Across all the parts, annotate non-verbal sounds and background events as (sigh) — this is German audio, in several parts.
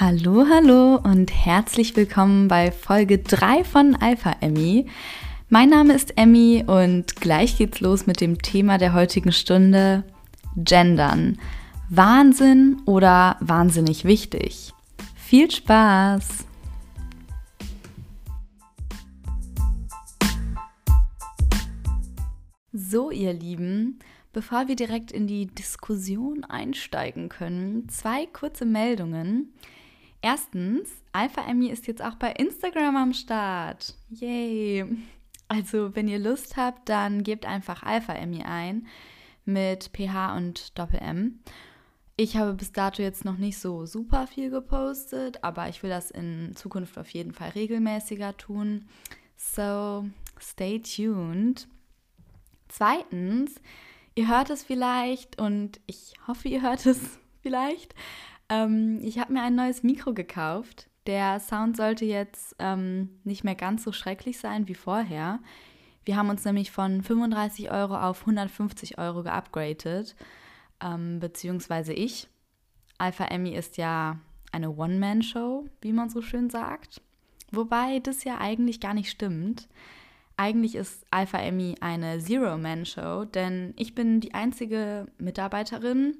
Hallo, hallo und herzlich willkommen bei Folge 3 von Alpha Emmy. Mein Name ist Emmy und gleich geht's los mit dem Thema der heutigen Stunde: Gendern. Wahnsinn oder wahnsinnig wichtig? Viel Spaß! So, ihr Lieben, bevor wir direkt in die Diskussion einsteigen können, zwei kurze Meldungen. Erstens, Alpha Emmy ist jetzt auch bei Instagram am Start. Yay! Also, wenn ihr Lust habt, dann gebt einfach Alpha Emmy ein mit PH und Doppel M. Ich habe bis dato jetzt noch nicht so super viel gepostet, aber ich will das in Zukunft auf jeden Fall regelmäßiger tun. So, stay tuned. Zweitens, ihr hört es vielleicht und ich hoffe, ihr hört es (laughs) vielleicht. Ähm, ich habe mir ein neues Mikro gekauft. Der Sound sollte jetzt ähm, nicht mehr ganz so schrecklich sein wie vorher. Wir haben uns nämlich von 35 Euro auf 150 Euro geupgradet, ähm, beziehungsweise ich. Alpha Emmy ist ja eine One-Man-Show, wie man so schön sagt. Wobei das ja eigentlich gar nicht stimmt. Eigentlich ist Alpha Emmy eine Zero-Man-Show, denn ich bin die einzige Mitarbeiterin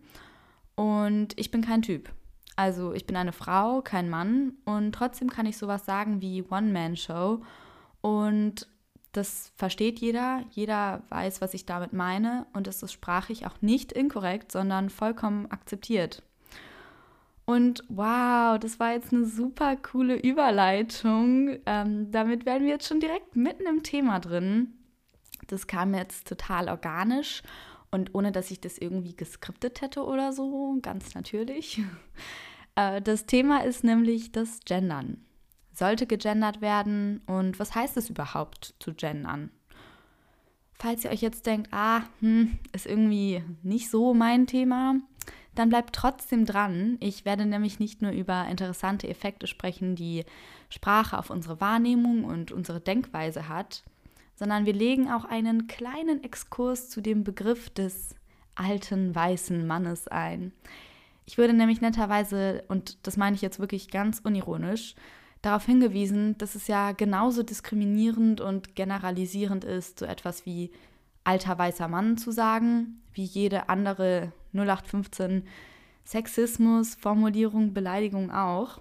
und ich bin kein Typ. Also ich bin eine Frau, kein Mann und trotzdem kann ich sowas sagen wie One-Man-Show und das versteht jeder, jeder weiß, was ich damit meine und es ist sprachlich auch nicht inkorrekt, sondern vollkommen akzeptiert. Und wow, das war jetzt eine super coole Überleitung. Ähm, damit werden wir jetzt schon direkt mitten im Thema drin. Das kam jetzt total organisch und ohne dass ich das irgendwie geskriptet hätte oder so, ganz natürlich. (laughs) Äh, das Thema ist nämlich das Gendern. Sollte gegendert werden und was heißt es überhaupt zu gendern? Falls ihr euch jetzt denkt, ah, hm, ist irgendwie nicht so mein Thema, dann bleibt trotzdem dran. Ich werde nämlich nicht nur über interessante Effekte sprechen, die Sprache auf unsere Wahrnehmung und unsere Denkweise hat, sondern wir legen auch einen kleinen Exkurs zu dem Begriff des alten weißen Mannes ein. Ich würde nämlich netterweise, und das meine ich jetzt wirklich ganz unironisch, darauf hingewiesen, dass es ja genauso diskriminierend und generalisierend ist, so etwas wie alter weißer Mann zu sagen, wie jede andere 0815 Sexismus, Formulierung, Beleidigung auch.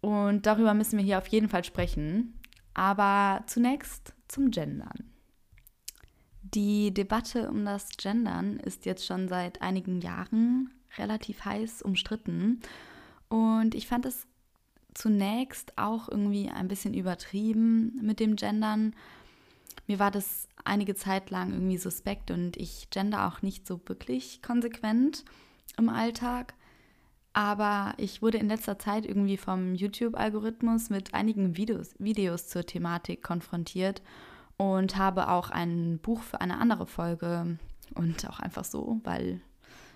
Und darüber müssen wir hier auf jeden Fall sprechen. Aber zunächst zum Gendern. Die Debatte um das Gendern ist jetzt schon seit einigen Jahren relativ heiß umstritten. Und ich fand es zunächst auch irgendwie ein bisschen übertrieben mit dem Gendern. Mir war das einige Zeit lang irgendwie suspekt und ich gender auch nicht so wirklich konsequent im Alltag. Aber ich wurde in letzter Zeit irgendwie vom YouTube-Algorithmus mit einigen Videos, Videos zur Thematik konfrontiert und habe auch ein Buch für eine andere Folge und auch einfach so, weil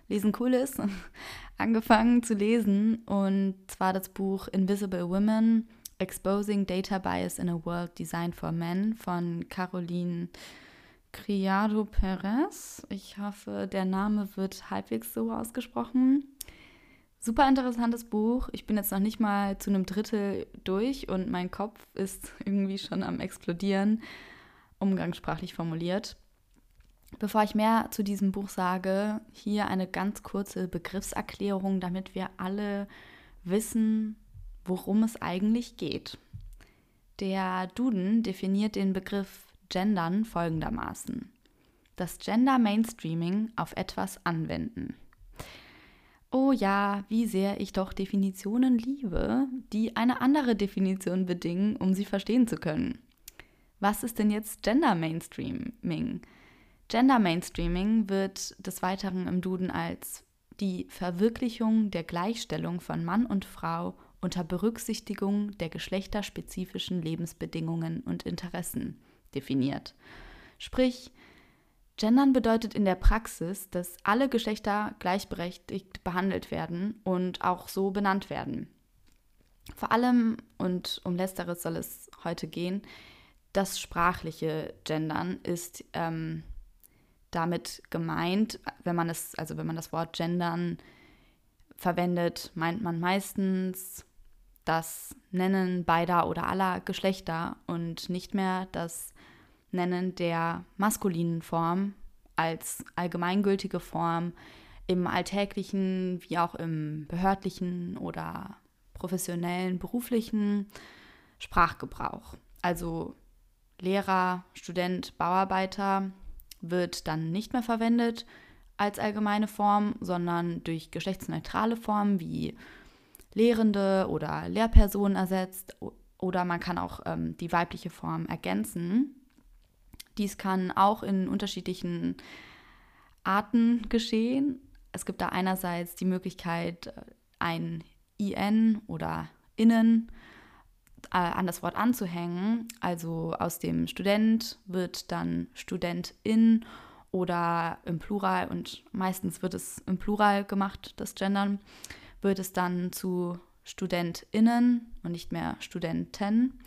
Lesen cool ist, (laughs) angefangen zu lesen. Und zwar das Buch Invisible Women, Exposing Data Bias in a World Designed for Men von Caroline Criado Perez. Ich hoffe, der Name wird halbwegs so ausgesprochen. Super interessantes Buch. Ich bin jetzt noch nicht mal zu einem Drittel durch und mein Kopf ist (laughs) irgendwie schon am explodieren, umgangssprachlich formuliert. Bevor ich mehr zu diesem Buch sage, hier eine ganz kurze Begriffserklärung, damit wir alle wissen, worum es eigentlich geht. Der Duden definiert den Begriff Gendern folgendermaßen. Das Gender Mainstreaming auf etwas anwenden. Oh ja, wie sehr ich doch Definitionen liebe, die eine andere Definition bedingen, um sie verstehen zu können. Was ist denn jetzt Gender Mainstreaming? Gender Mainstreaming wird des Weiteren im Duden als die Verwirklichung der Gleichstellung von Mann und Frau unter Berücksichtigung der geschlechterspezifischen Lebensbedingungen und Interessen definiert. Sprich, Gendern bedeutet in der Praxis, dass alle Geschlechter gleichberechtigt behandelt werden und auch so benannt werden. Vor allem, und um letzteres soll es heute gehen, das sprachliche Gendern ist ähm, damit gemeint, wenn man es, also wenn man das Wort Gendern verwendet, meint man meistens das Nennen beider oder aller Geschlechter und nicht mehr das Nennen der maskulinen Form als allgemeingültige Form im alltäglichen wie auch im behördlichen oder professionellen, beruflichen Sprachgebrauch. Also Lehrer, Student, Bauarbeiter wird dann nicht mehr verwendet als allgemeine Form, sondern durch geschlechtsneutrale Formen wie Lehrende oder Lehrpersonen ersetzt oder man kann auch ähm, die weibliche Form ergänzen. Dies kann auch in unterschiedlichen Arten geschehen. Es gibt da einerseits die Möglichkeit, äh, ein IN oder Innen äh, an das Wort anzuhängen. Also aus dem Student wird dann Studentin oder im Plural und meistens wird es im Plural gemacht, das Gendern, wird es dann zu StudentInnen und nicht mehr Studenten.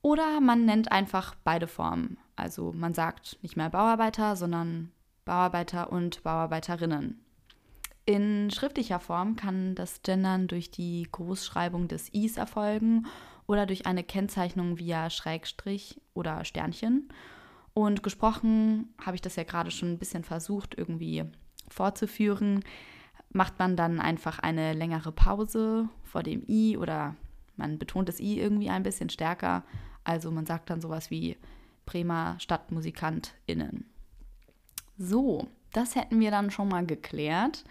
Oder man nennt einfach beide Formen. Also man sagt nicht mehr Bauarbeiter, sondern Bauarbeiter und Bauarbeiterinnen. In schriftlicher Form kann das Gendern durch die Großschreibung des Is erfolgen oder durch eine Kennzeichnung via Schrägstrich oder Sternchen. Und gesprochen habe ich das ja gerade schon ein bisschen versucht irgendwie vorzuführen. Macht man dann einfach eine längere Pause vor dem I oder man betont das I irgendwie ein bisschen stärker. Also man sagt dann sowas wie Bremer StadtmusikantInnen. So, das hätten wir dann schon mal geklärt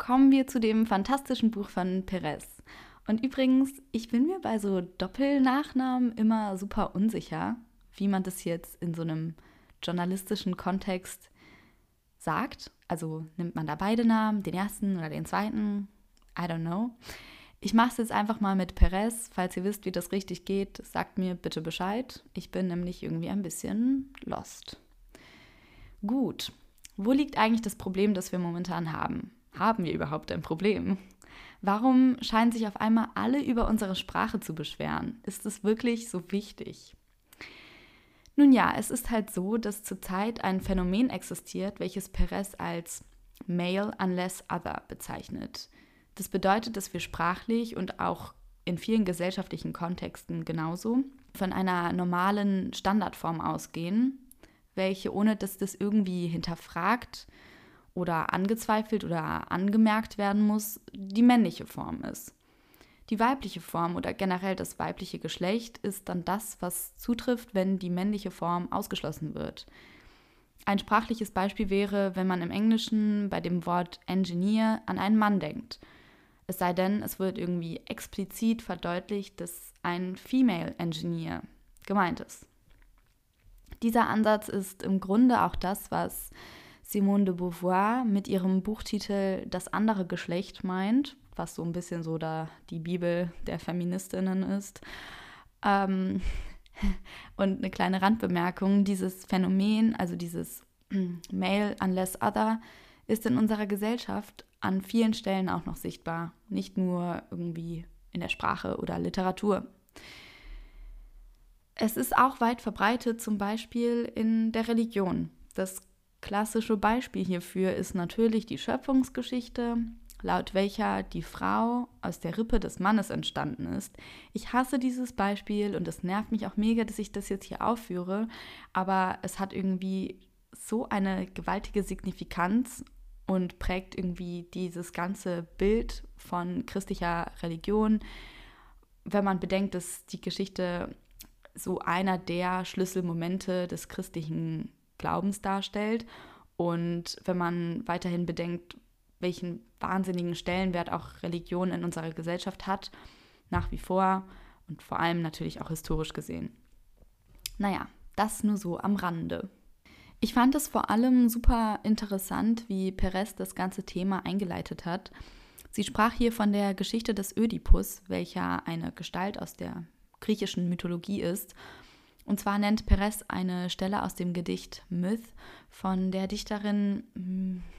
kommen wir zu dem fantastischen Buch von Perez. Und übrigens, ich bin mir bei so Doppelnachnamen immer super unsicher, wie man das jetzt in so einem journalistischen Kontext sagt. Also nimmt man da beide Namen, den ersten oder den zweiten? I don't know. Ich mache es jetzt einfach mal mit Perez. Falls ihr wisst, wie das richtig geht, sagt mir bitte Bescheid. Ich bin nämlich irgendwie ein bisschen lost. Gut, wo liegt eigentlich das Problem, das wir momentan haben? Haben wir überhaupt ein Problem? Warum scheinen sich auf einmal alle über unsere Sprache zu beschweren? Ist es wirklich so wichtig? Nun ja, es ist halt so, dass zurzeit ein Phänomen existiert, welches Perez als Male unless other bezeichnet. Das bedeutet, dass wir sprachlich und auch in vielen gesellschaftlichen Kontexten genauso von einer normalen Standardform ausgehen, welche ohne dass das irgendwie hinterfragt oder angezweifelt oder angemerkt werden muss, die männliche Form ist. Die weibliche Form oder generell das weibliche Geschlecht ist dann das, was zutrifft, wenn die männliche Form ausgeschlossen wird. Ein sprachliches Beispiel wäre, wenn man im Englischen bei dem Wort Engineer an einen Mann denkt. Es sei denn, es wird irgendwie explizit verdeutlicht, dass ein Female Engineer gemeint ist. Dieser Ansatz ist im Grunde auch das, was Simone de Beauvoir mit ihrem Buchtitel Das andere Geschlecht meint, was so ein bisschen so da die Bibel der Feministinnen ist. Ähm, (laughs) und eine kleine Randbemerkung, dieses Phänomen, also dieses (clears throat) Male unless other, ist in unserer Gesellschaft an vielen Stellen auch noch sichtbar, nicht nur irgendwie in der Sprache oder Literatur. Es ist auch weit verbreitet, zum Beispiel in der Religion. Das klassische Beispiel hierfür ist natürlich die Schöpfungsgeschichte, laut welcher die Frau aus der Rippe des Mannes entstanden ist. Ich hasse dieses Beispiel und es nervt mich auch mega, dass ich das jetzt hier aufführe, aber es hat irgendwie so eine gewaltige Signifikanz und prägt irgendwie dieses ganze Bild von christlicher Religion, wenn man bedenkt, dass die Geschichte so einer der Schlüsselmomente des christlichen Glaubens darstellt. Und wenn man weiterhin bedenkt, welchen wahnsinnigen Stellenwert auch Religion in unserer Gesellschaft hat, nach wie vor und vor allem natürlich auch historisch gesehen. Naja, das nur so am Rande. Ich fand es vor allem super interessant, wie Perez das ganze Thema eingeleitet hat. Sie sprach hier von der Geschichte des Ödipus, welcher eine Gestalt aus der griechischen Mythologie ist und zwar nennt Perez eine Stelle aus dem Gedicht Myth von der Dichterin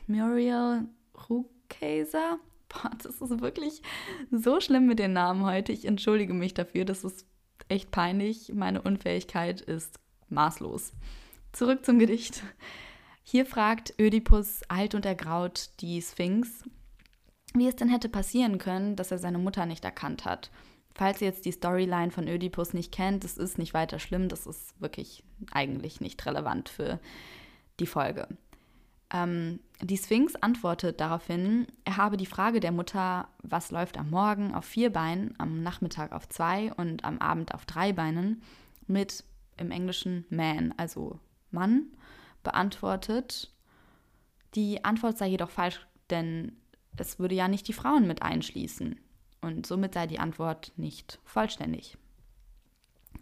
Muriel Rukeyser. Boah, das ist wirklich so schlimm mit den Namen heute. Ich entschuldige mich dafür. Das ist echt peinlich. Meine Unfähigkeit ist maßlos. Zurück zum Gedicht. Hier fragt Ödipus alt und ergraut die Sphinx, wie es denn hätte passieren können, dass er seine Mutter nicht erkannt hat. Falls ihr jetzt die Storyline von Ödipus nicht kennt, das ist nicht weiter schlimm, das ist wirklich eigentlich nicht relevant für die Folge. Ähm, die Sphinx antwortet daraufhin, er habe die Frage der Mutter, was läuft am Morgen auf vier Beinen, am Nachmittag auf zwei und am Abend auf drei Beinen, mit im Englischen man, also Mann, beantwortet. Die Antwort sei jedoch falsch, denn es würde ja nicht die Frauen mit einschließen und somit sei die Antwort nicht vollständig.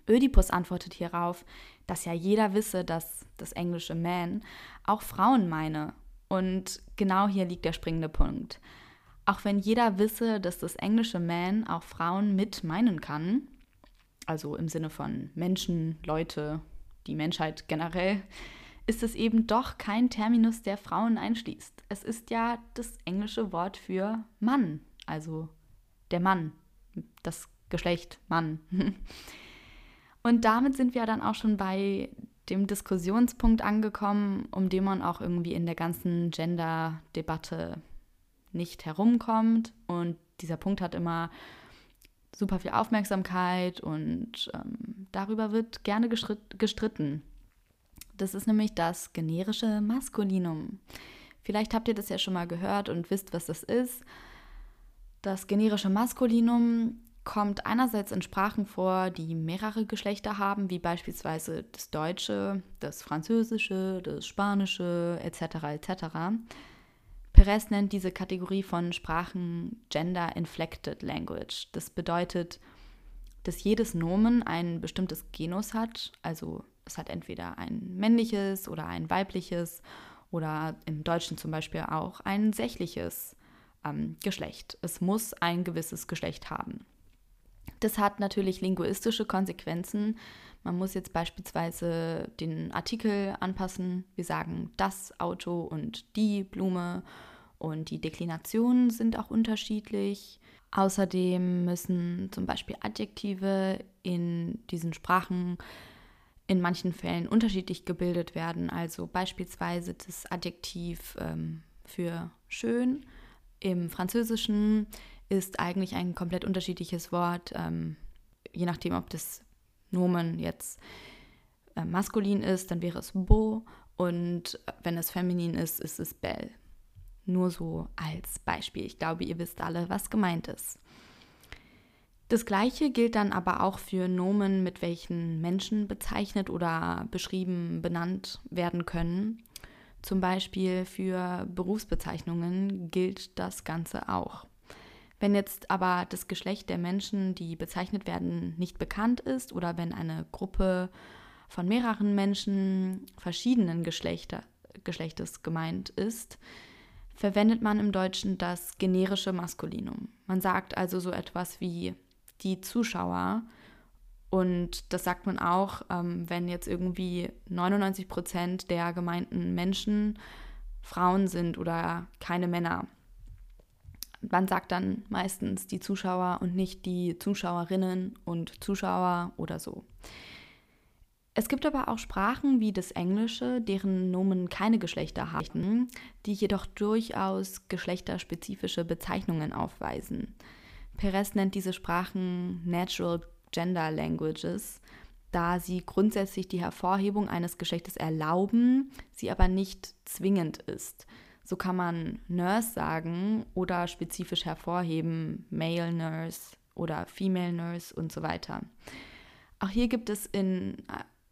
Ödipus antwortet hierauf, dass ja jeder wisse, dass das englische man auch Frauen meine. Und genau hier liegt der springende Punkt. Auch wenn jeder wisse, dass das englische man auch Frauen mit meinen kann, also im Sinne von Menschen, Leute, die Menschheit generell, ist es eben doch kein Terminus, der Frauen einschließt. Es ist ja das englische Wort für Mann, also der Mann, das Geschlecht Mann. (laughs) Und damit sind wir dann auch schon bei dem Diskussionspunkt angekommen, um den man auch irgendwie in der ganzen Gender-Debatte nicht herumkommt. Und dieser Punkt hat immer super viel Aufmerksamkeit und ähm, darüber wird gerne gestritten. Das ist nämlich das generische Maskulinum. Vielleicht habt ihr das ja schon mal gehört und wisst, was das ist. Das generische Maskulinum kommt einerseits in Sprachen vor, die mehrere Geschlechter haben, wie beispielsweise das Deutsche, das Französische, das Spanische etc. etc. Perez nennt diese Kategorie von Sprachen Gender Inflected Language. Das bedeutet, dass jedes Nomen ein bestimmtes Genus hat, also es hat entweder ein männliches oder ein weibliches oder im Deutschen zum Beispiel auch ein sächliches ähm, Geschlecht. Es muss ein gewisses Geschlecht haben. Das hat natürlich linguistische Konsequenzen. Man muss jetzt beispielsweise den Artikel anpassen. Wir sagen das Auto und die Blume und die Deklinationen sind auch unterschiedlich. Außerdem müssen zum Beispiel Adjektive in diesen Sprachen in manchen Fällen unterschiedlich gebildet werden. Also beispielsweise das Adjektiv ähm, für schön im Französischen ist eigentlich ein komplett unterschiedliches Wort, ähm, je nachdem, ob das Nomen jetzt äh, maskulin ist, dann wäre es beau und wenn es feminin ist, ist es belle. Nur so als Beispiel. Ich glaube, ihr wisst alle, was gemeint ist. Das gleiche gilt dann aber auch für Nomen, mit welchen Menschen bezeichnet oder beschrieben, benannt werden können. Zum Beispiel für Berufsbezeichnungen gilt das Ganze auch. Wenn jetzt aber das Geschlecht der Menschen, die bezeichnet werden, nicht bekannt ist oder wenn eine Gruppe von mehreren Menschen verschiedenen Geschlechter, Geschlechtes gemeint ist, verwendet man im Deutschen das generische Maskulinum. Man sagt also so etwas wie die Zuschauer und das sagt man auch, ähm, wenn jetzt irgendwie 99 Prozent der gemeinten Menschen Frauen sind oder keine Männer. Man sagt dann meistens die Zuschauer und nicht die Zuschauerinnen und Zuschauer oder so. Es gibt aber auch Sprachen wie das Englische, deren Nomen keine Geschlechter haben, die jedoch durchaus geschlechterspezifische Bezeichnungen aufweisen. Perez nennt diese Sprachen Natural Gender Languages, da sie grundsätzlich die Hervorhebung eines Geschlechtes erlauben, sie aber nicht zwingend ist. So kann man Nurse sagen oder spezifisch hervorheben Male Nurse oder Female Nurse und so weiter. Auch hier gibt es in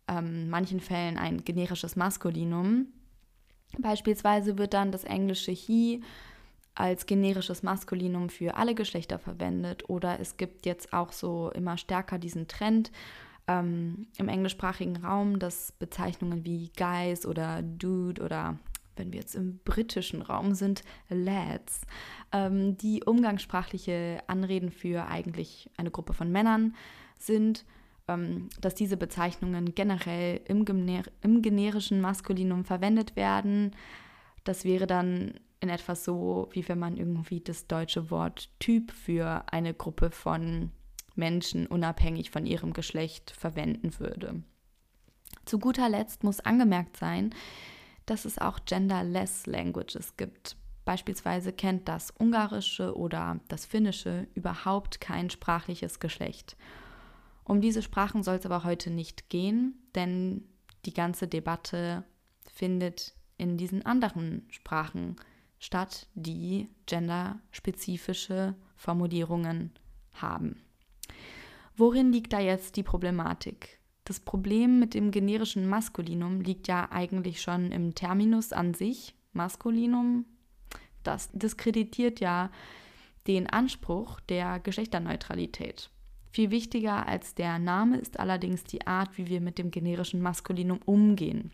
ähm, manchen Fällen ein generisches Maskulinum. Beispielsweise wird dann das englische he als generisches Maskulinum für alle Geschlechter verwendet oder es gibt jetzt auch so immer stärker diesen Trend ähm, im englischsprachigen Raum, dass Bezeichnungen wie Guys oder Dude oder wenn wir jetzt im britischen Raum sind, Lads, ähm, die umgangssprachliche Anreden für eigentlich eine Gruppe von Männern sind, dass diese Bezeichnungen generell im, im generischen Maskulinum verwendet werden. Das wäre dann in etwas so, wie wenn man irgendwie das deutsche Wort Typ für eine Gruppe von Menschen unabhängig von ihrem Geschlecht verwenden würde. Zu guter Letzt muss angemerkt sein, dass es auch genderless Languages gibt. Beispielsweise kennt das Ungarische oder das Finnische überhaupt kein sprachliches Geschlecht. Um diese Sprachen soll es aber heute nicht gehen, denn die ganze Debatte findet in diesen anderen Sprachen statt, die genderspezifische Formulierungen haben. Worin liegt da jetzt die Problematik? Das Problem mit dem generischen Maskulinum liegt ja eigentlich schon im Terminus an sich. Maskulinum, das diskreditiert ja den Anspruch der Geschlechterneutralität. Viel wichtiger als der Name ist allerdings die Art, wie wir mit dem generischen Maskulinum umgehen.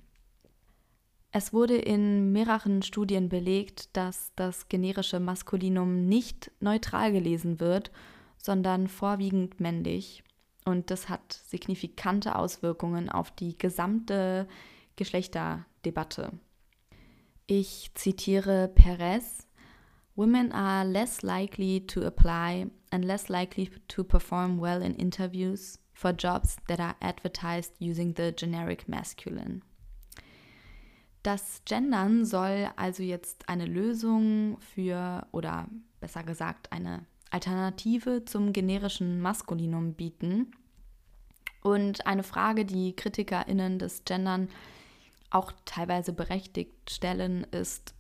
Es wurde in mehreren Studien belegt, dass das generische Maskulinum nicht neutral gelesen wird, sondern vorwiegend männlich. Und das hat signifikante Auswirkungen auf die gesamte Geschlechterdebatte. Ich zitiere Perez. Women are less likely to apply and less likely to perform well in interviews for jobs that are advertised using the generic masculine. Das Gendern soll also jetzt eine Lösung für, oder besser gesagt, eine Alternative zum generischen Maskulinum bieten. Und eine Frage, die KritikerInnen des Gendern auch teilweise berechtigt stellen, ist,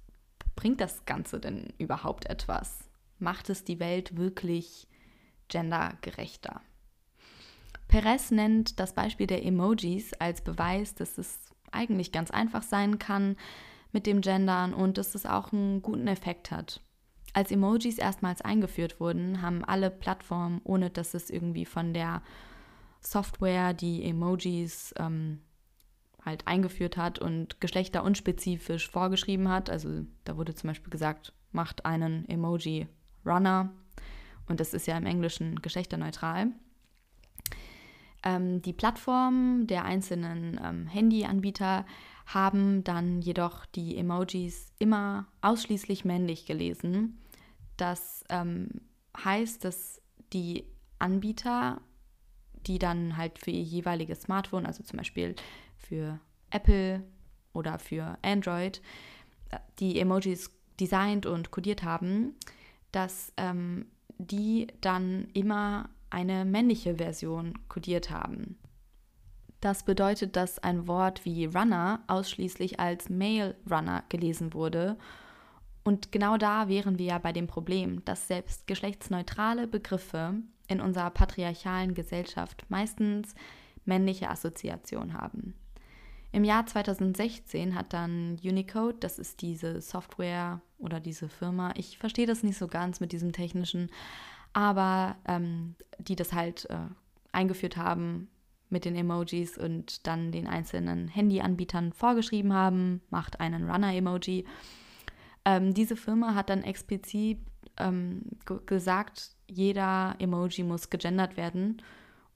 bringt das Ganze denn überhaupt etwas? Macht es die Welt wirklich gendergerechter? Perez nennt das Beispiel der Emojis als Beweis, dass es eigentlich ganz einfach sein kann mit dem Gendern und dass es auch einen guten Effekt hat. Als Emojis erstmals eingeführt wurden, haben alle Plattformen, ohne dass es irgendwie von der Software, die Emojis ähm, halt eingeführt hat und geschlechterunspezifisch vorgeschrieben hat. Also da wurde zum Beispiel gesagt, macht einen Emoji Runner und das ist ja im Englischen geschlechterneutral. Ähm, die Plattformen der einzelnen ähm, Handyanbieter haben dann jedoch die Emojis immer ausschließlich männlich gelesen. Das ähm, heißt, dass die Anbieter, die dann halt für ihr jeweiliges Smartphone, also zum Beispiel für Apple oder für Android, äh, die Emojis designt und codiert haben, dass ähm, die dann immer eine männliche Version kodiert haben. Das bedeutet, dass ein Wort wie Runner ausschließlich als Male Runner gelesen wurde. Und genau da wären wir ja bei dem Problem, dass selbst geschlechtsneutrale Begriffe in unserer patriarchalen Gesellschaft meistens männliche Assoziationen haben. Im Jahr 2016 hat dann Unicode, das ist diese Software oder diese Firma, ich verstehe das nicht so ganz mit diesem technischen, aber ähm, die das halt äh, eingeführt haben mit den Emojis und dann den einzelnen Handyanbietern vorgeschrieben haben, macht einen Runner-Emoji. Ähm, diese Firma hat dann explizit ähm, gesagt, jeder Emoji muss gegendert werden.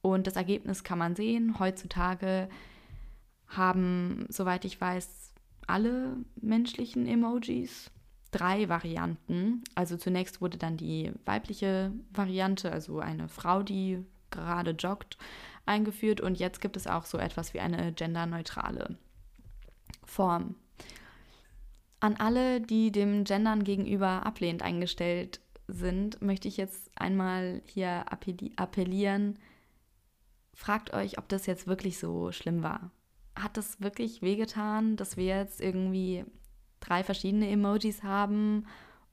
Und das Ergebnis kann man sehen. Heutzutage haben, soweit ich weiß, alle menschlichen Emojis drei Varianten. Also zunächst wurde dann die weibliche Variante, also eine Frau, die gerade joggt, eingeführt und jetzt gibt es auch so etwas wie eine genderneutrale Form. An alle, die dem Gendern gegenüber ablehnend eingestellt sind, möchte ich jetzt einmal hier appellieren. Fragt euch, ob das jetzt wirklich so schlimm war. Hat das wirklich wehgetan, dass wir jetzt irgendwie drei verschiedene Emojis haben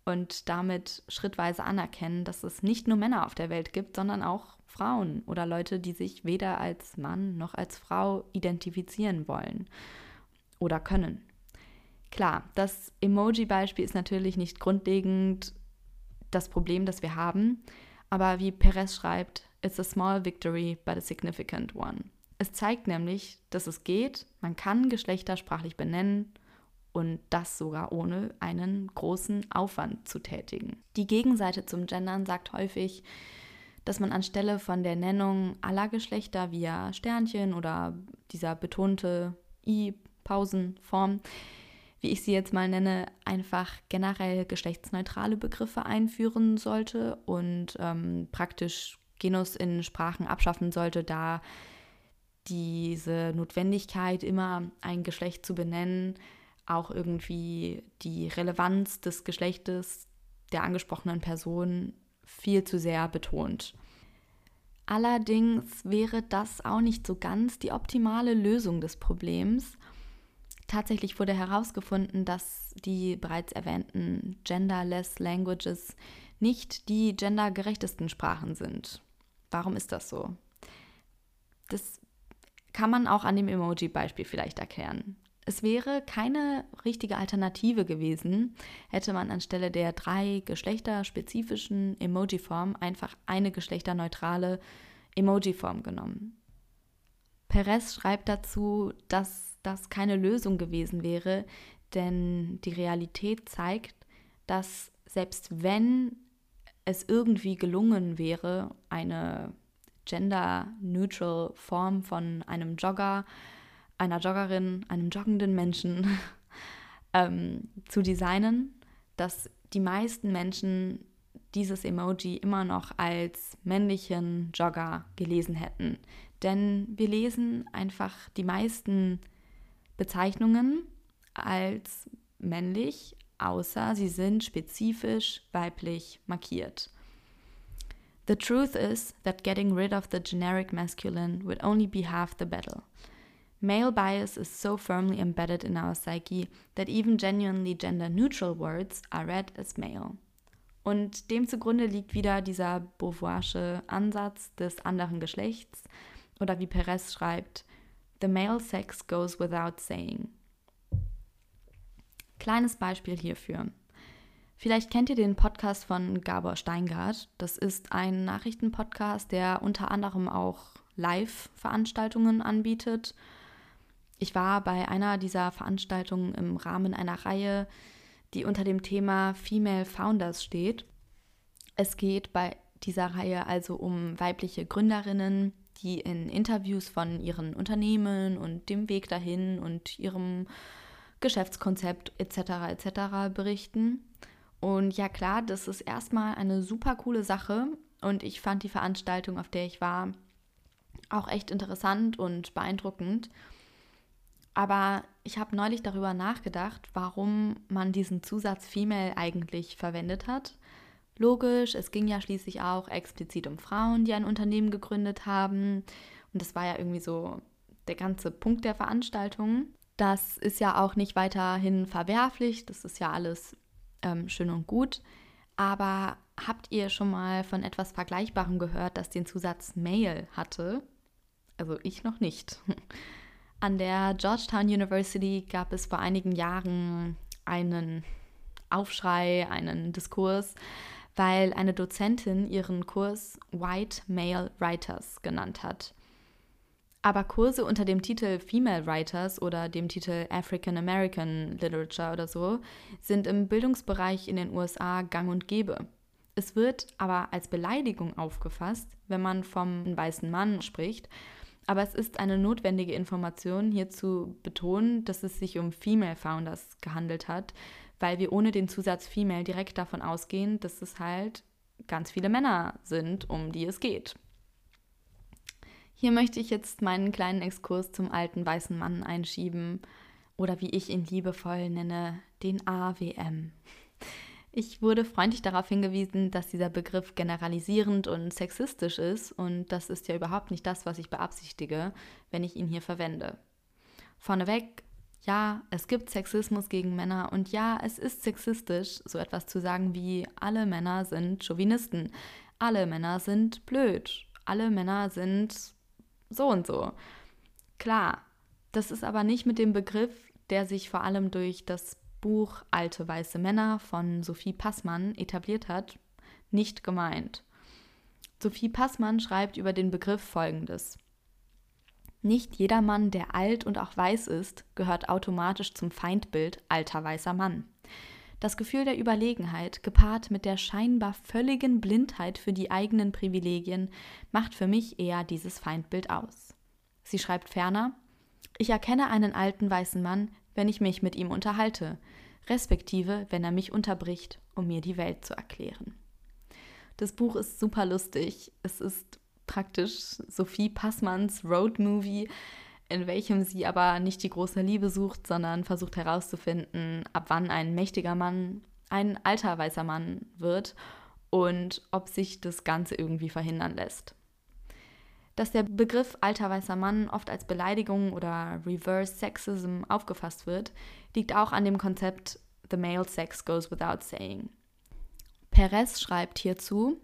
und damit schrittweise anerkennen, dass es nicht nur Männer auf der Welt gibt, sondern auch Frauen oder Leute, die sich weder als Mann noch als Frau identifizieren wollen oder können. Klar, das Emoji-Beispiel ist natürlich nicht grundlegend das Problem, das wir haben, aber wie Perez schreibt, it's a small victory, but a significant one. Es zeigt nämlich, dass es geht, man kann Geschlechter sprachlich benennen und das sogar ohne einen großen Aufwand zu tätigen. Die Gegenseite zum Gendern sagt häufig, dass man anstelle von der Nennung aller Geschlechter via Sternchen oder dieser betonte I-Pausenform, wie ich sie jetzt mal nenne, einfach generell geschlechtsneutrale Begriffe einführen sollte und ähm, praktisch Genus in Sprachen abschaffen sollte, da diese Notwendigkeit, immer ein Geschlecht zu benennen, auch irgendwie die Relevanz des Geschlechtes der angesprochenen Person viel zu sehr betont. Allerdings wäre das auch nicht so ganz die optimale Lösung des Problems. Tatsächlich wurde herausgefunden, dass die bereits erwähnten genderless languages nicht die gendergerechtesten Sprachen sind. Warum ist das so? Das kann man auch an dem Emoji-Beispiel vielleicht erklären. Es wäre keine richtige Alternative gewesen, hätte man anstelle der drei geschlechterspezifischen Emoji-Formen einfach eine geschlechterneutrale Emoji-Form genommen. Perez schreibt dazu, dass das keine Lösung gewesen wäre, denn die Realität zeigt, dass selbst wenn es irgendwie gelungen wäre, eine gender-neutral Form von einem Jogger einer Joggerin, einem joggenden Menschen (laughs) ähm, zu designen, dass die meisten Menschen dieses Emoji immer noch als männlichen Jogger gelesen hätten. Denn wir lesen einfach die meisten Bezeichnungen als männlich, außer sie sind spezifisch weiblich markiert. The truth is that getting rid of the generic masculine would only be half the battle. Male bias is so firmly embedded in our psyche that even genuinely gender neutral words are read as male. Und dem zugrunde liegt wieder dieser Beauvoirsche Ansatz des anderen Geschlechts oder wie Perez schreibt, The male sex goes without saying. Kleines Beispiel hierfür. Vielleicht kennt ihr den Podcast von Gabor Steingart. Das ist ein Nachrichtenpodcast, der unter anderem auch Live-Veranstaltungen anbietet ich war bei einer dieser Veranstaltungen im Rahmen einer Reihe, die unter dem Thema Female Founders steht. Es geht bei dieser Reihe also um weibliche Gründerinnen, die in Interviews von ihren Unternehmen und dem Weg dahin und ihrem Geschäftskonzept etc. etc. berichten. Und ja klar, das ist erstmal eine super coole Sache und ich fand die Veranstaltung, auf der ich war, auch echt interessant und beeindruckend. Aber ich habe neulich darüber nachgedacht, warum man diesen Zusatz Female eigentlich verwendet hat. Logisch, es ging ja schließlich auch explizit um Frauen, die ein Unternehmen gegründet haben. Und das war ja irgendwie so der ganze Punkt der Veranstaltung. Das ist ja auch nicht weiterhin verwerflich, das ist ja alles ähm, schön und gut. Aber habt ihr schon mal von etwas Vergleichbarem gehört, das den Zusatz Male hatte? Also ich noch nicht. (laughs) An der Georgetown University gab es vor einigen Jahren einen Aufschrei, einen Diskurs, weil eine Dozentin ihren Kurs White Male Writers genannt hat. Aber Kurse unter dem Titel Female Writers oder dem Titel African American Literature oder so sind im Bildungsbereich in den USA gang und gäbe. Es wird aber als Beleidigung aufgefasst, wenn man vom weißen Mann spricht aber es ist eine notwendige Information, hier zu betonen, dass es sich um Female Founders gehandelt hat, weil wir ohne den Zusatz Female direkt davon ausgehen, dass es halt ganz viele Männer sind, um die es geht. Hier möchte ich jetzt meinen kleinen Exkurs zum alten weißen Mann einschieben oder wie ich ihn liebevoll nenne, den AWM. Ich wurde freundlich darauf hingewiesen, dass dieser Begriff generalisierend und sexistisch ist und das ist ja überhaupt nicht das, was ich beabsichtige, wenn ich ihn hier verwende. Vorneweg, ja, es gibt Sexismus gegen Männer und ja, es ist sexistisch, so etwas zu sagen wie alle Männer sind Chauvinisten, alle Männer sind blöd, alle Männer sind so und so. Klar, das ist aber nicht mit dem Begriff, der sich vor allem durch das Buch Alte weiße Männer von Sophie Passmann etabliert hat, nicht gemeint. Sophie Passmann schreibt über den Begriff Folgendes. Nicht jeder Mann, der alt und auch weiß ist, gehört automatisch zum Feindbild alter weißer Mann. Das Gefühl der Überlegenheit, gepaart mit der scheinbar völligen Blindheit für die eigenen Privilegien, macht für mich eher dieses Feindbild aus. Sie schreibt ferner, ich erkenne einen alten weißen Mann, wenn ich mich mit ihm unterhalte, respektive wenn er mich unterbricht, um mir die Welt zu erklären. Das Buch ist super lustig. Es ist praktisch Sophie Passmanns Road Movie in welchem sie aber nicht die große Liebe sucht, sondern versucht herauszufinden, ab wann ein mächtiger Mann ein alter weißer Mann wird und ob sich das Ganze irgendwie verhindern lässt. Dass der Begriff alter weißer Mann oft als Beleidigung oder Reverse Sexism aufgefasst wird, liegt auch an dem Konzept The male sex goes without saying. Perez schreibt hierzu,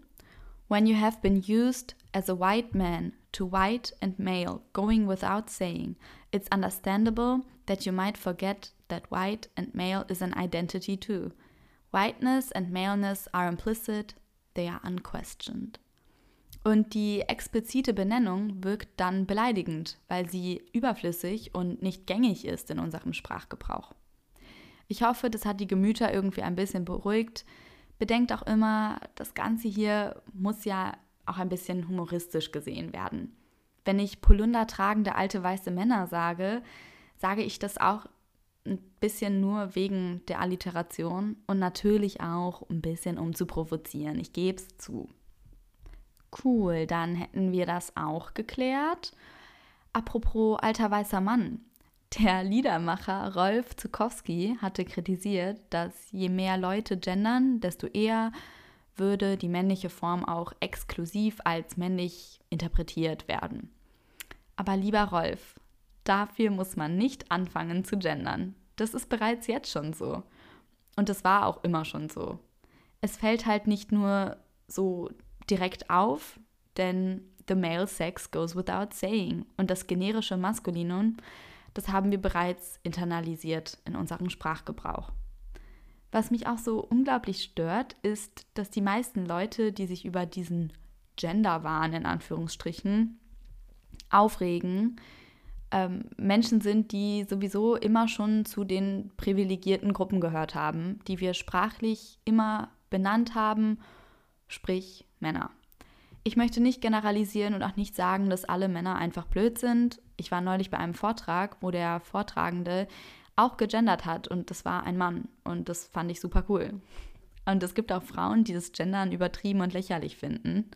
When you have been used as a white man to white and male going without saying, it's understandable that you might forget that white and male is an identity too. Whiteness and maleness are implicit, they are unquestioned. Und die explizite Benennung wirkt dann beleidigend, weil sie überflüssig und nicht gängig ist in unserem Sprachgebrauch. Ich hoffe, das hat die Gemüter irgendwie ein bisschen beruhigt. Bedenkt auch immer, das Ganze hier muss ja auch ein bisschen humoristisch gesehen werden. Wenn ich Polunder tragende alte weiße Männer sage, sage ich das auch ein bisschen nur wegen der Alliteration und natürlich auch ein bisschen um zu provozieren. Ich gebe es zu. Cool, dann hätten wir das auch geklärt. Apropos alter weißer Mann. Der Liedermacher Rolf Zukowski hatte kritisiert, dass je mehr Leute gendern, desto eher würde die männliche Form auch exklusiv als männlich interpretiert werden. Aber lieber Rolf, dafür muss man nicht anfangen zu gendern. Das ist bereits jetzt schon so. Und das war auch immer schon so. Es fällt halt nicht nur so direkt auf, denn the male sex goes without saying. Und das generische Maskulinum, das haben wir bereits internalisiert in unserem Sprachgebrauch. Was mich auch so unglaublich stört, ist, dass die meisten Leute, die sich über diesen Genderwahn in Anführungsstrichen aufregen, ähm, Menschen sind, die sowieso immer schon zu den privilegierten Gruppen gehört haben, die wir sprachlich immer benannt haben, sprich Männer. Ich möchte nicht generalisieren und auch nicht sagen, dass alle Männer einfach blöd sind. Ich war neulich bei einem Vortrag, wo der Vortragende auch gegendert hat und das war ein Mann und das fand ich super cool. Und es gibt auch Frauen, die das Gendern übertrieben und lächerlich finden.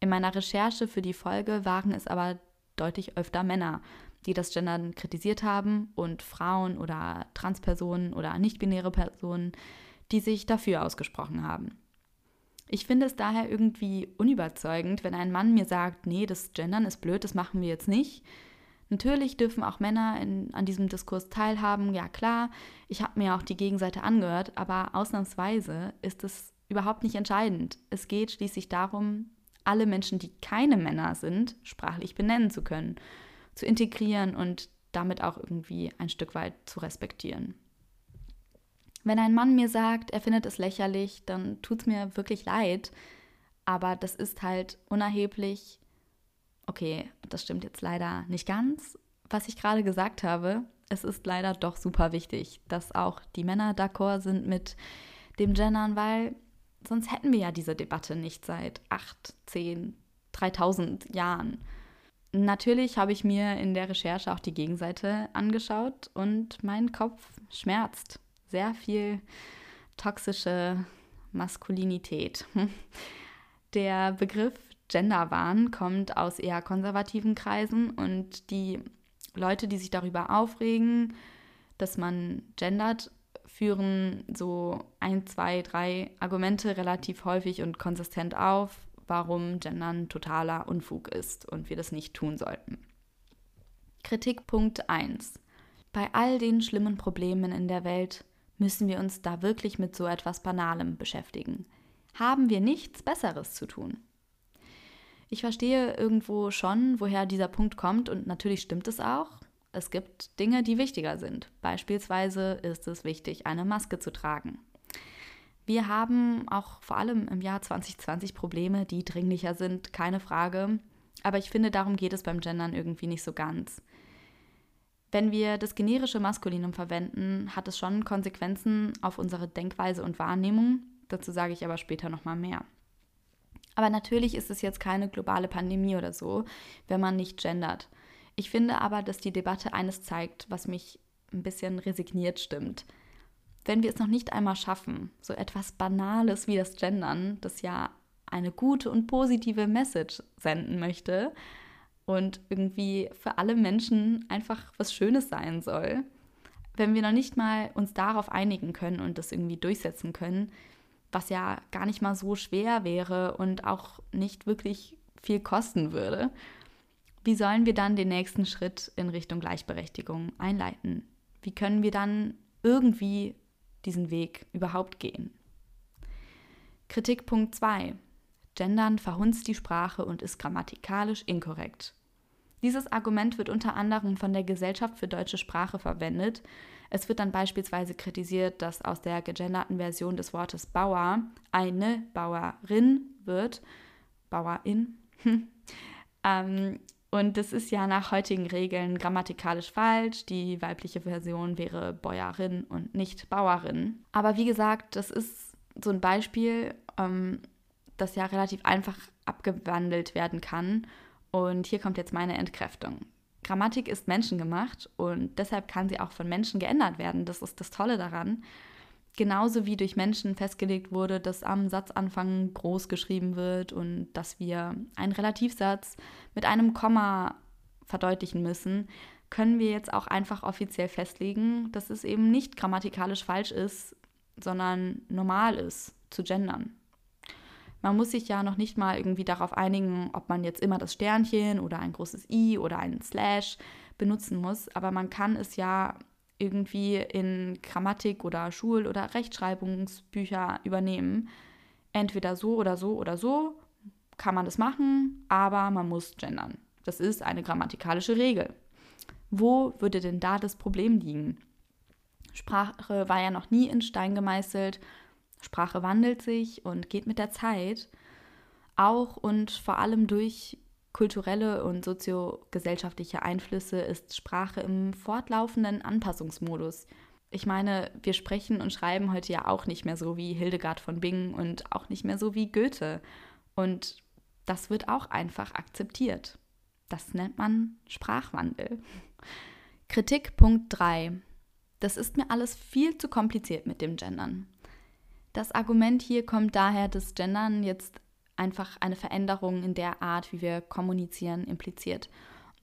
In meiner Recherche für die Folge waren es aber deutlich öfter Männer, die das Gendern kritisiert haben und Frauen oder Transpersonen oder nicht-binäre Personen, die sich dafür ausgesprochen haben. Ich finde es daher irgendwie unüberzeugend, wenn ein Mann mir sagt, nee, das Gendern ist blöd, das machen wir jetzt nicht, Natürlich dürfen auch Männer in, an diesem Diskurs teilhaben, ja klar. Ich habe mir auch die Gegenseite angehört, aber ausnahmsweise ist es überhaupt nicht entscheidend. Es geht schließlich darum, alle Menschen, die keine Männer sind, sprachlich benennen zu können, zu integrieren und damit auch irgendwie ein Stück weit zu respektieren. Wenn ein Mann mir sagt, er findet es lächerlich, dann tut es mir wirklich leid, aber das ist halt unerheblich okay, das stimmt jetzt leider nicht ganz, was ich gerade gesagt habe. Es ist leider doch super wichtig, dass auch die Männer d'accord sind mit dem Gendern, weil sonst hätten wir ja diese Debatte nicht seit 8, 10, 3000 Jahren. Natürlich habe ich mir in der Recherche auch die Gegenseite angeschaut und mein Kopf schmerzt. Sehr viel toxische Maskulinität. (laughs) Der Begriff Genderwahn kommt aus eher konservativen Kreisen und die Leute, die sich darüber aufregen, dass man gendert, führen so ein, zwei, drei Argumente relativ häufig und konsistent auf, warum Gendern totaler Unfug ist und wir das nicht tun sollten. Kritikpunkt 1. Bei all den schlimmen Problemen in der Welt müssen wir uns da wirklich mit so etwas Banalem beschäftigen. Haben wir nichts Besseres zu tun? Ich verstehe irgendwo schon, woher dieser Punkt kommt und natürlich stimmt es auch. Es gibt Dinge, die wichtiger sind. Beispielsweise ist es wichtig, eine Maske zu tragen. Wir haben auch vor allem im Jahr 2020 Probleme, die dringlicher sind, keine Frage. Aber ich finde, darum geht es beim Gendern irgendwie nicht so ganz. Wenn wir das generische Maskulinum verwenden, hat es schon Konsequenzen auf unsere Denkweise und Wahrnehmung. Dazu sage ich aber später nochmal mehr. Aber natürlich ist es jetzt keine globale Pandemie oder so, wenn man nicht gendert. Ich finde aber, dass die Debatte eines zeigt, was mich ein bisschen resigniert stimmt. Wenn wir es noch nicht einmal schaffen, so etwas Banales wie das Gendern, das ja eine gute und positive Message senden möchte, und irgendwie für alle Menschen einfach was Schönes sein soll. Wenn wir noch nicht mal uns darauf einigen können und das irgendwie durchsetzen können, was ja gar nicht mal so schwer wäre und auch nicht wirklich viel kosten würde, wie sollen wir dann den nächsten Schritt in Richtung Gleichberechtigung einleiten? Wie können wir dann irgendwie diesen Weg überhaupt gehen? Kritikpunkt 2. Gendern verhunzt die Sprache und ist grammatikalisch inkorrekt. Dieses Argument wird unter anderem von der Gesellschaft für deutsche Sprache verwendet. Es wird dann beispielsweise kritisiert, dass aus der gegenderten Version des Wortes Bauer eine Bauerin wird. Bauerin. (laughs) ähm, und das ist ja nach heutigen Regeln grammatikalisch falsch. Die weibliche Version wäre Bäuerin und nicht Bauerin. Aber wie gesagt, das ist so ein Beispiel, ähm, das ja relativ einfach abgewandelt werden kann. Und hier kommt jetzt meine Entkräftung. Grammatik ist menschengemacht und deshalb kann sie auch von Menschen geändert werden. Das ist das Tolle daran. Genauso wie durch Menschen festgelegt wurde, dass am Satzanfang groß geschrieben wird und dass wir einen Relativsatz mit einem Komma verdeutlichen müssen, können wir jetzt auch einfach offiziell festlegen, dass es eben nicht grammatikalisch falsch ist, sondern normal ist zu gendern. Man muss sich ja noch nicht mal irgendwie darauf einigen, ob man jetzt immer das Sternchen oder ein großes i oder einen Slash benutzen muss, aber man kann es ja irgendwie in Grammatik oder Schul- oder Rechtschreibungsbücher übernehmen. Entweder so oder so oder so kann man das machen, aber man muss gendern. Das ist eine grammatikalische Regel. Wo würde denn da das Problem liegen? Sprache war ja noch nie in Stein gemeißelt. Sprache wandelt sich und geht mit der Zeit. Auch und vor allem durch kulturelle und soziogesellschaftliche Einflüsse ist Sprache im fortlaufenden Anpassungsmodus. Ich meine, wir sprechen und schreiben heute ja auch nicht mehr so wie Hildegard von Bingen und auch nicht mehr so wie Goethe. Und das wird auch einfach akzeptiert. Das nennt man Sprachwandel. Kritik Punkt 3. Das ist mir alles viel zu kompliziert mit dem Gendern. Das Argument hier kommt daher, dass Gendern jetzt einfach eine Veränderung in der Art, wie wir kommunizieren, impliziert.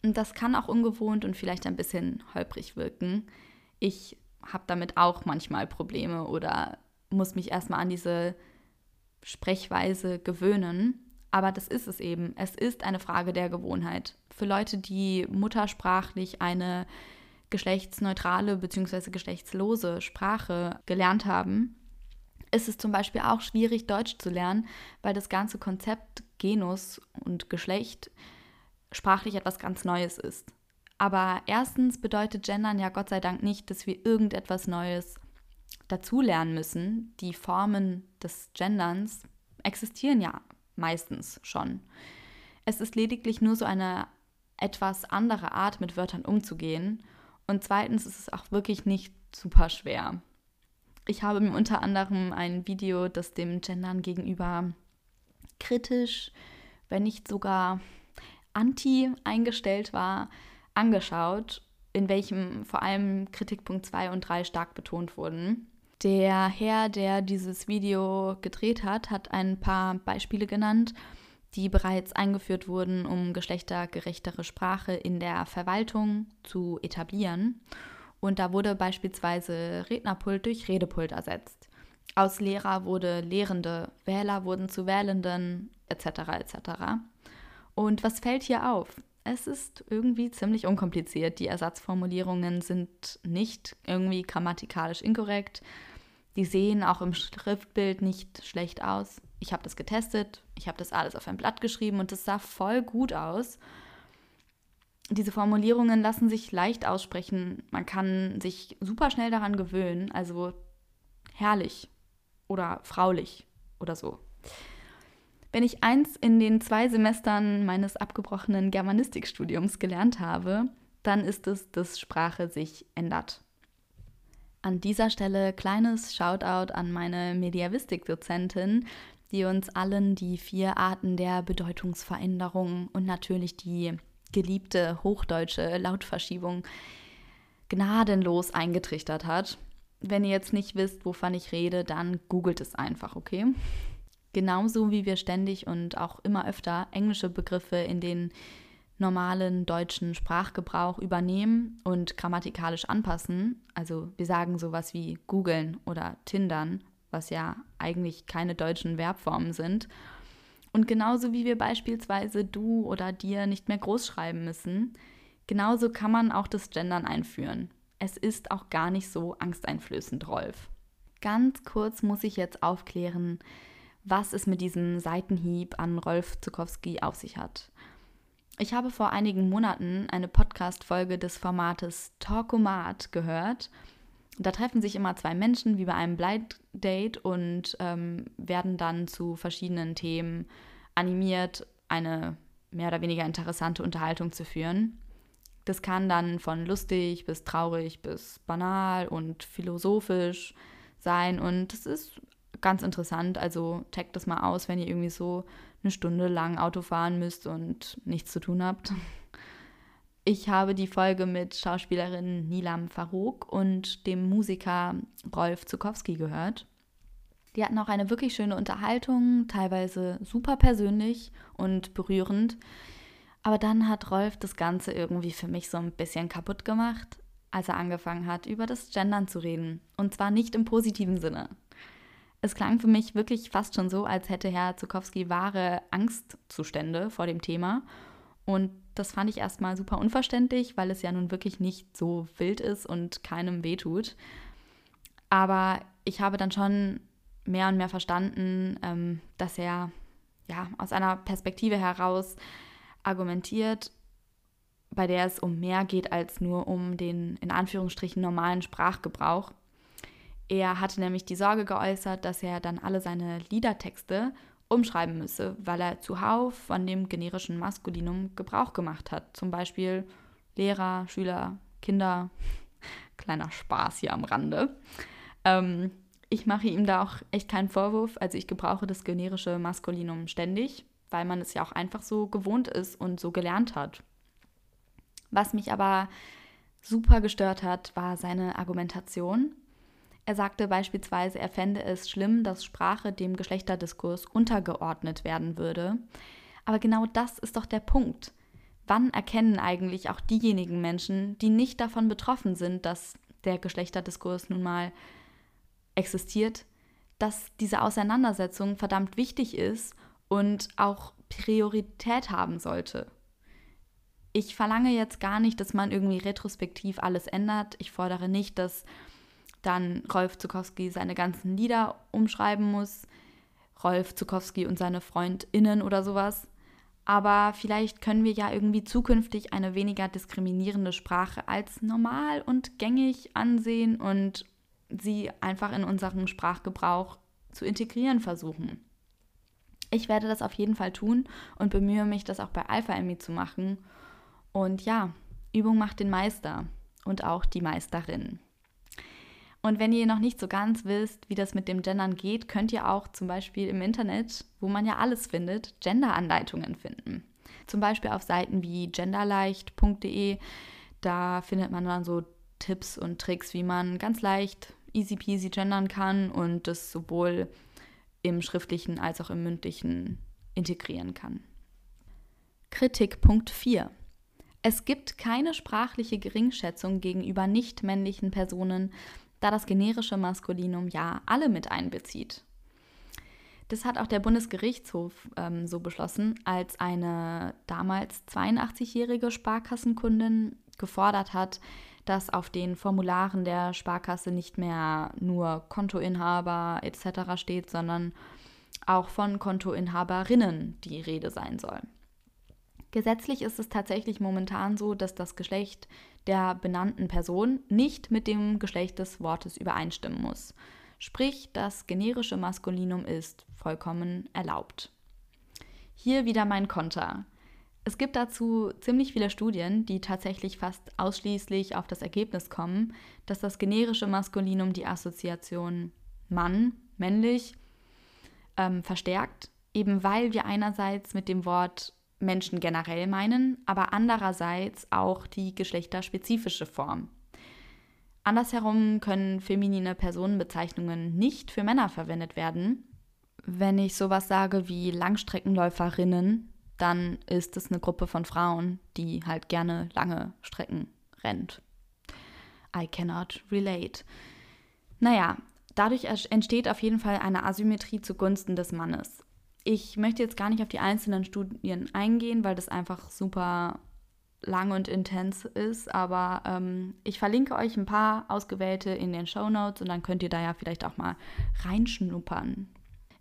Und das kann auch ungewohnt und vielleicht ein bisschen holprig wirken. Ich habe damit auch manchmal Probleme oder muss mich erstmal an diese Sprechweise gewöhnen. Aber das ist es eben. Es ist eine Frage der Gewohnheit. Für Leute, die muttersprachlich eine geschlechtsneutrale bzw. geschlechtslose Sprache gelernt haben, ist es zum Beispiel auch schwierig, Deutsch zu lernen, weil das ganze Konzept Genus und Geschlecht sprachlich etwas ganz Neues ist. Aber erstens bedeutet Gendern ja Gott sei Dank nicht, dass wir irgendetwas Neues dazulernen müssen. Die Formen des Genderns existieren ja meistens schon. Es ist lediglich nur so eine etwas andere Art, mit Wörtern umzugehen. Und zweitens ist es auch wirklich nicht super schwer. Ich habe mir unter anderem ein Video, das dem Gendern gegenüber kritisch, wenn nicht sogar anti eingestellt war, angeschaut, in welchem vor allem Kritikpunkt 2 und 3 stark betont wurden. Der Herr, der dieses Video gedreht hat, hat ein paar Beispiele genannt, die bereits eingeführt wurden, um geschlechtergerechtere Sprache in der Verwaltung zu etablieren. Und da wurde beispielsweise Rednerpult durch Redepult ersetzt. Aus Lehrer wurde Lehrende, Wähler wurden zu Wählenden, etc. etc. Und was fällt hier auf? Es ist irgendwie ziemlich unkompliziert. Die Ersatzformulierungen sind nicht irgendwie grammatikalisch inkorrekt. Die sehen auch im Schriftbild nicht schlecht aus. Ich habe das getestet, ich habe das alles auf ein Blatt geschrieben und es sah voll gut aus diese Formulierungen lassen sich leicht aussprechen. Man kann sich super schnell daran gewöhnen. Also herrlich oder fraulich oder so. Wenn ich eins in den zwei Semestern meines abgebrochenen Germanistikstudiums gelernt habe, dann ist es, dass Sprache sich ändert. An dieser Stelle kleines Shoutout an meine Mediavistik-Dozentin, die uns allen die vier Arten der Bedeutungsveränderung und natürlich die geliebte hochdeutsche Lautverschiebung gnadenlos eingetrichtert hat. Wenn ihr jetzt nicht wisst, wovon ich rede, dann googelt es einfach, okay? Genauso wie wir ständig und auch immer öfter englische Begriffe in den normalen deutschen Sprachgebrauch übernehmen und grammatikalisch anpassen. Also wir sagen sowas wie googeln oder tindern, was ja eigentlich keine deutschen Verbformen sind. Und genauso wie wir beispielsweise du oder dir nicht mehr groß schreiben müssen, genauso kann man auch das Gendern einführen. Es ist auch gar nicht so angsteinflößend, Rolf. Ganz kurz muss ich jetzt aufklären, was es mit diesem Seitenhieb an Rolf Zukowski auf sich hat. Ich habe vor einigen Monaten eine Podcast-Folge des Formates Talkomat gehört. Da treffen sich immer zwei Menschen wie bei einem Blind Date und ähm, werden dann zu verschiedenen Themen animiert, eine mehr oder weniger interessante Unterhaltung zu führen. Das kann dann von lustig bis traurig bis banal und philosophisch sein und es ist ganz interessant. Also taggt das mal aus, wenn ihr irgendwie so eine Stunde lang Auto fahren müsst und nichts zu tun habt. Ich habe die Folge mit Schauspielerin Nilam Farouk und dem Musiker Rolf Zukowski gehört. Die hatten auch eine wirklich schöne Unterhaltung, teilweise super persönlich und berührend. Aber dann hat Rolf das Ganze irgendwie für mich so ein bisschen kaputt gemacht, als er angefangen hat, über das Gendern zu reden. Und zwar nicht im positiven Sinne. Es klang für mich wirklich fast schon so, als hätte Herr Zukowski wahre Angstzustände vor dem Thema. Und das fand ich erstmal super unverständlich, weil es ja nun wirklich nicht so wild ist und keinem wehtut. Aber ich habe dann schon mehr und mehr verstanden, ähm, dass er ja aus einer Perspektive heraus argumentiert, bei der es um mehr geht als nur um den in Anführungsstrichen normalen Sprachgebrauch. Er hatte nämlich die Sorge geäußert, dass er dann alle seine Liedertexte umschreiben müsse, weil er zuhauf von dem generischen Maskulinum Gebrauch gemacht hat. Zum Beispiel Lehrer, Schüler, Kinder. (laughs) Kleiner Spaß hier am Rande. Ähm, ich mache ihm da auch echt keinen Vorwurf. Also ich gebrauche das generische Maskulinum ständig, weil man es ja auch einfach so gewohnt ist und so gelernt hat. Was mich aber super gestört hat, war seine Argumentation. Er sagte beispielsweise, er fände es schlimm, dass Sprache dem Geschlechterdiskurs untergeordnet werden würde. Aber genau das ist doch der Punkt. Wann erkennen eigentlich auch diejenigen Menschen, die nicht davon betroffen sind, dass der Geschlechterdiskurs nun mal existiert, dass diese Auseinandersetzung verdammt wichtig ist und auch Priorität haben sollte? Ich verlange jetzt gar nicht, dass man irgendwie retrospektiv alles ändert. Ich fordere nicht, dass dann Rolf Zukowski seine ganzen Lieder umschreiben muss, Rolf Zukowski und seine FreundInnen oder sowas. Aber vielleicht können wir ja irgendwie zukünftig eine weniger diskriminierende Sprache als normal und gängig ansehen und sie einfach in unseren Sprachgebrauch zu integrieren versuchen. Ich werde das auf jeden Fall tun und bemühe mich, das auch bei Alpha Emmy zu machen. Und ja, Übung macht den Meister und auch die Meisterin. Und wenn ihr noch nicht so ganz wisst, wie das mit dem Gendern geht, könnt ihr auch zum Beispiel im Internet, wo man ja alles findet, Gender-Anleitungen finden. Zum Beispiel auf Seiten wie genderleicht.de. Da findet man dann so Tipps und Tricks, wie man ganz leicht easy peasy gendern kann und das sowohl im schriftlichen als auch im mündlichen integrieren kann. Kritikpunkt 4. Es gibt keine sprachliche Geringschätzung gegenüber nicht männlichen Personen, da das generische Maskulinum ja alle mit einbezieht. Das hat auch der Bundesgerichtshof ähm, so beschlossen, als eine damals 82-jährige Sparkassenkundin gefordert hat, dass auf den Formularen der Sparkasse nicht mehr nur Kontoinhaber etc. steht, sondern auch von Kontoinhaberinnen die Rede sein soll. Gesetzlich ist es tatsächlich momentan so, dass das Geschlecht der benannten Person nicht mit dem Geschlecht des Wortes übereinstimmen muss. Sprich, das generische Maskulinum ist vollkommen erlaubt. Hier wieder mein Konter. Es gibt dazu ziemlich viele Studien, die tatsächlich fast ausschließlich auf das Ergebnis kommen, dass das generische Maskulinum die Assoziation Mann, männlich ähm, verstärkt, eben weil wir einerseits mit dem Wort Menschen generell meinen, aber andererseits auch die geschlechterspezifische Form. Andersherum können feminine Personenbezeichnungen nicht für Männer verwendet werden. Wenn ich sowas sage wie Langstreckenläuferinnen, dann ist es eine Gruppe von Frauen, die halt gerne lange Strecken rennt. I cannot relate. Naja, dadurch entsteht auf jeden Fall eine Asymmetrie zugunsten des Mannes. Ich möchte jetzt gar nicht auf die einzelnen Studien eingehen, weil das einfach super lang und intens ist, aber ähm, ich verlinke euch ein paar ausgewählte in den Show Notes und dann könnt ihr da ja vielleicht auch mal reinschnuppern.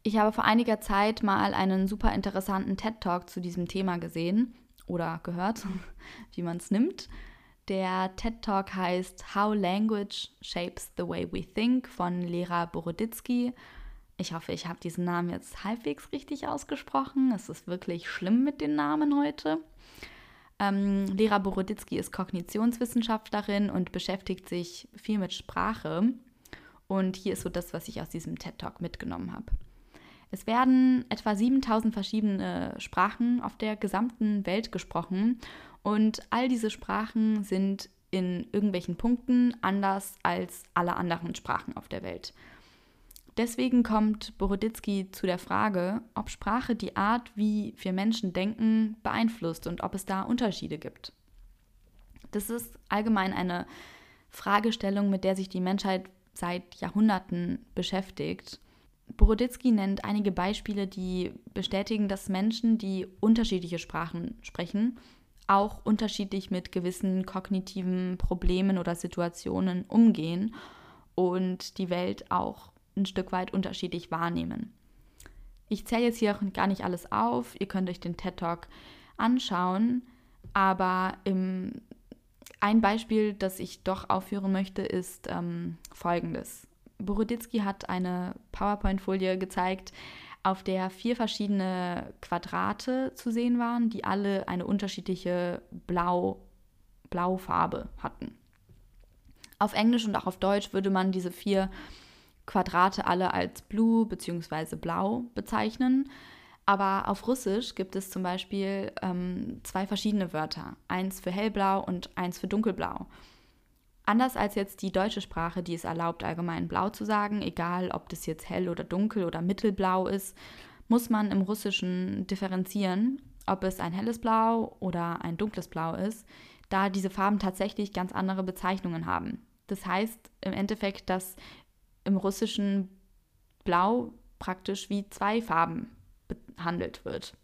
Ich habe vor einiger Zeit mal einen super interessanten TED Talk zu diesem Thema gesehen oder gehört, (laughs) wie man es nimmt. Der TED Talk heißt How Language Shapes the Way We Think von Lera Boroditsky. Ich hoffe, ich habe diesen Namen jetzt halbwegs richtig ausgesprochen. Es ist wirklich schlimm mit den Namen heute. Ähm, Lera Boroditsky ist Kognitionswissenschaftlerin und beschäftigt sich viel mit Sprache. Und hier ist so das, was ich aus diesem TED Talk mitgenommen habe. Es werden etwa 7000 verschiedene Sprachen auf der gesamten Welt gesprochen und all diese Sprachen sind in irgendwelchen Punkten anders als alle anderen Sprachen auf der Welt. Deswegen kommt Boroditsky zu der Frage, ob Sprache die Art, wie wir Menschen denken, beeinflusst und ob es da Unterschiede gibt. Das ist allgemein eine Fragestellung, mit der sich die Menschheit seit Jahrhunderten beschäftigt. Boroditsky nennt einige Beispiele, die bestätigen, dass Menschen, die unterschiedliche Sprachen sprechen, auch unterschiedlich mit gewissen kognitiven Problemen oder Situationen umgehen und die Welt auch ein Stück weit unterschiedlich wahrnehmen. Ich zähle jetzt hier auch gar nicht alles auf, ihr könnt euch den TED Talk anschauen, aber im, ein Beispiel, das ich doch aufführen möchte, ist ähm, folgendes. Boroditsky hat eine PowerPoint-Folie gezeigt, auf der vier verschiedene Quadrate zu sehen waren, die alle eine unterschiedliche Blau, Blaufarbe hatten. Auf Englisch und auch auf Deutsch würde man diese vier Quadrate alle als blue bzw. blau bezeichnen. Aber auf Russisch gibt es zum Beispiel ähm, zwei verschiedene Wörter. Eins für hellblau und eins für dunkelblau. Anders als jetzt die deutsche Sprache, die es erlaubt, allgemein blau zu sagen, egal ob das jetzt hell oder dunkel oder mittelblau ist, muss man im Russischen differenzieren, ob es ein helles Blau oder ein dunkles Blau ist, da diese Farben tatsächlich ganz andere Bezeichnungen haben. Das heißt im Endeffekt, dass im Russischen Blau praktisch wie zwei Farben behandelt wird.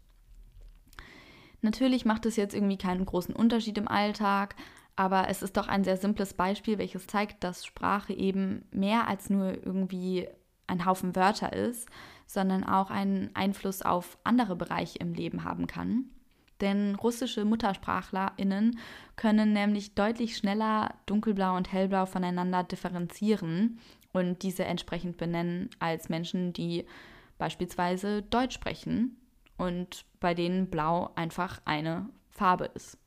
Natürlich macht es jetzt irgendwie keinen großen Unterschied im Alltag, aber es ist doch ein sehr simples Beispiel, welches zeigt, dass Sprache eben mehr als nur irgendwie ein Haufen Wörter ist, sondern auch einen Einfluss auf andere Bereiche im Leben haben kann. Denn russische MuttersprachlerInnen können nämlich deutlich schneller dunkelblau und hellblau voneinander differenzieren und diese entsprechend benennen als Menschen, die beispielsweise Deutsch sprechen und bei denen blau einfach eine Farbe ist.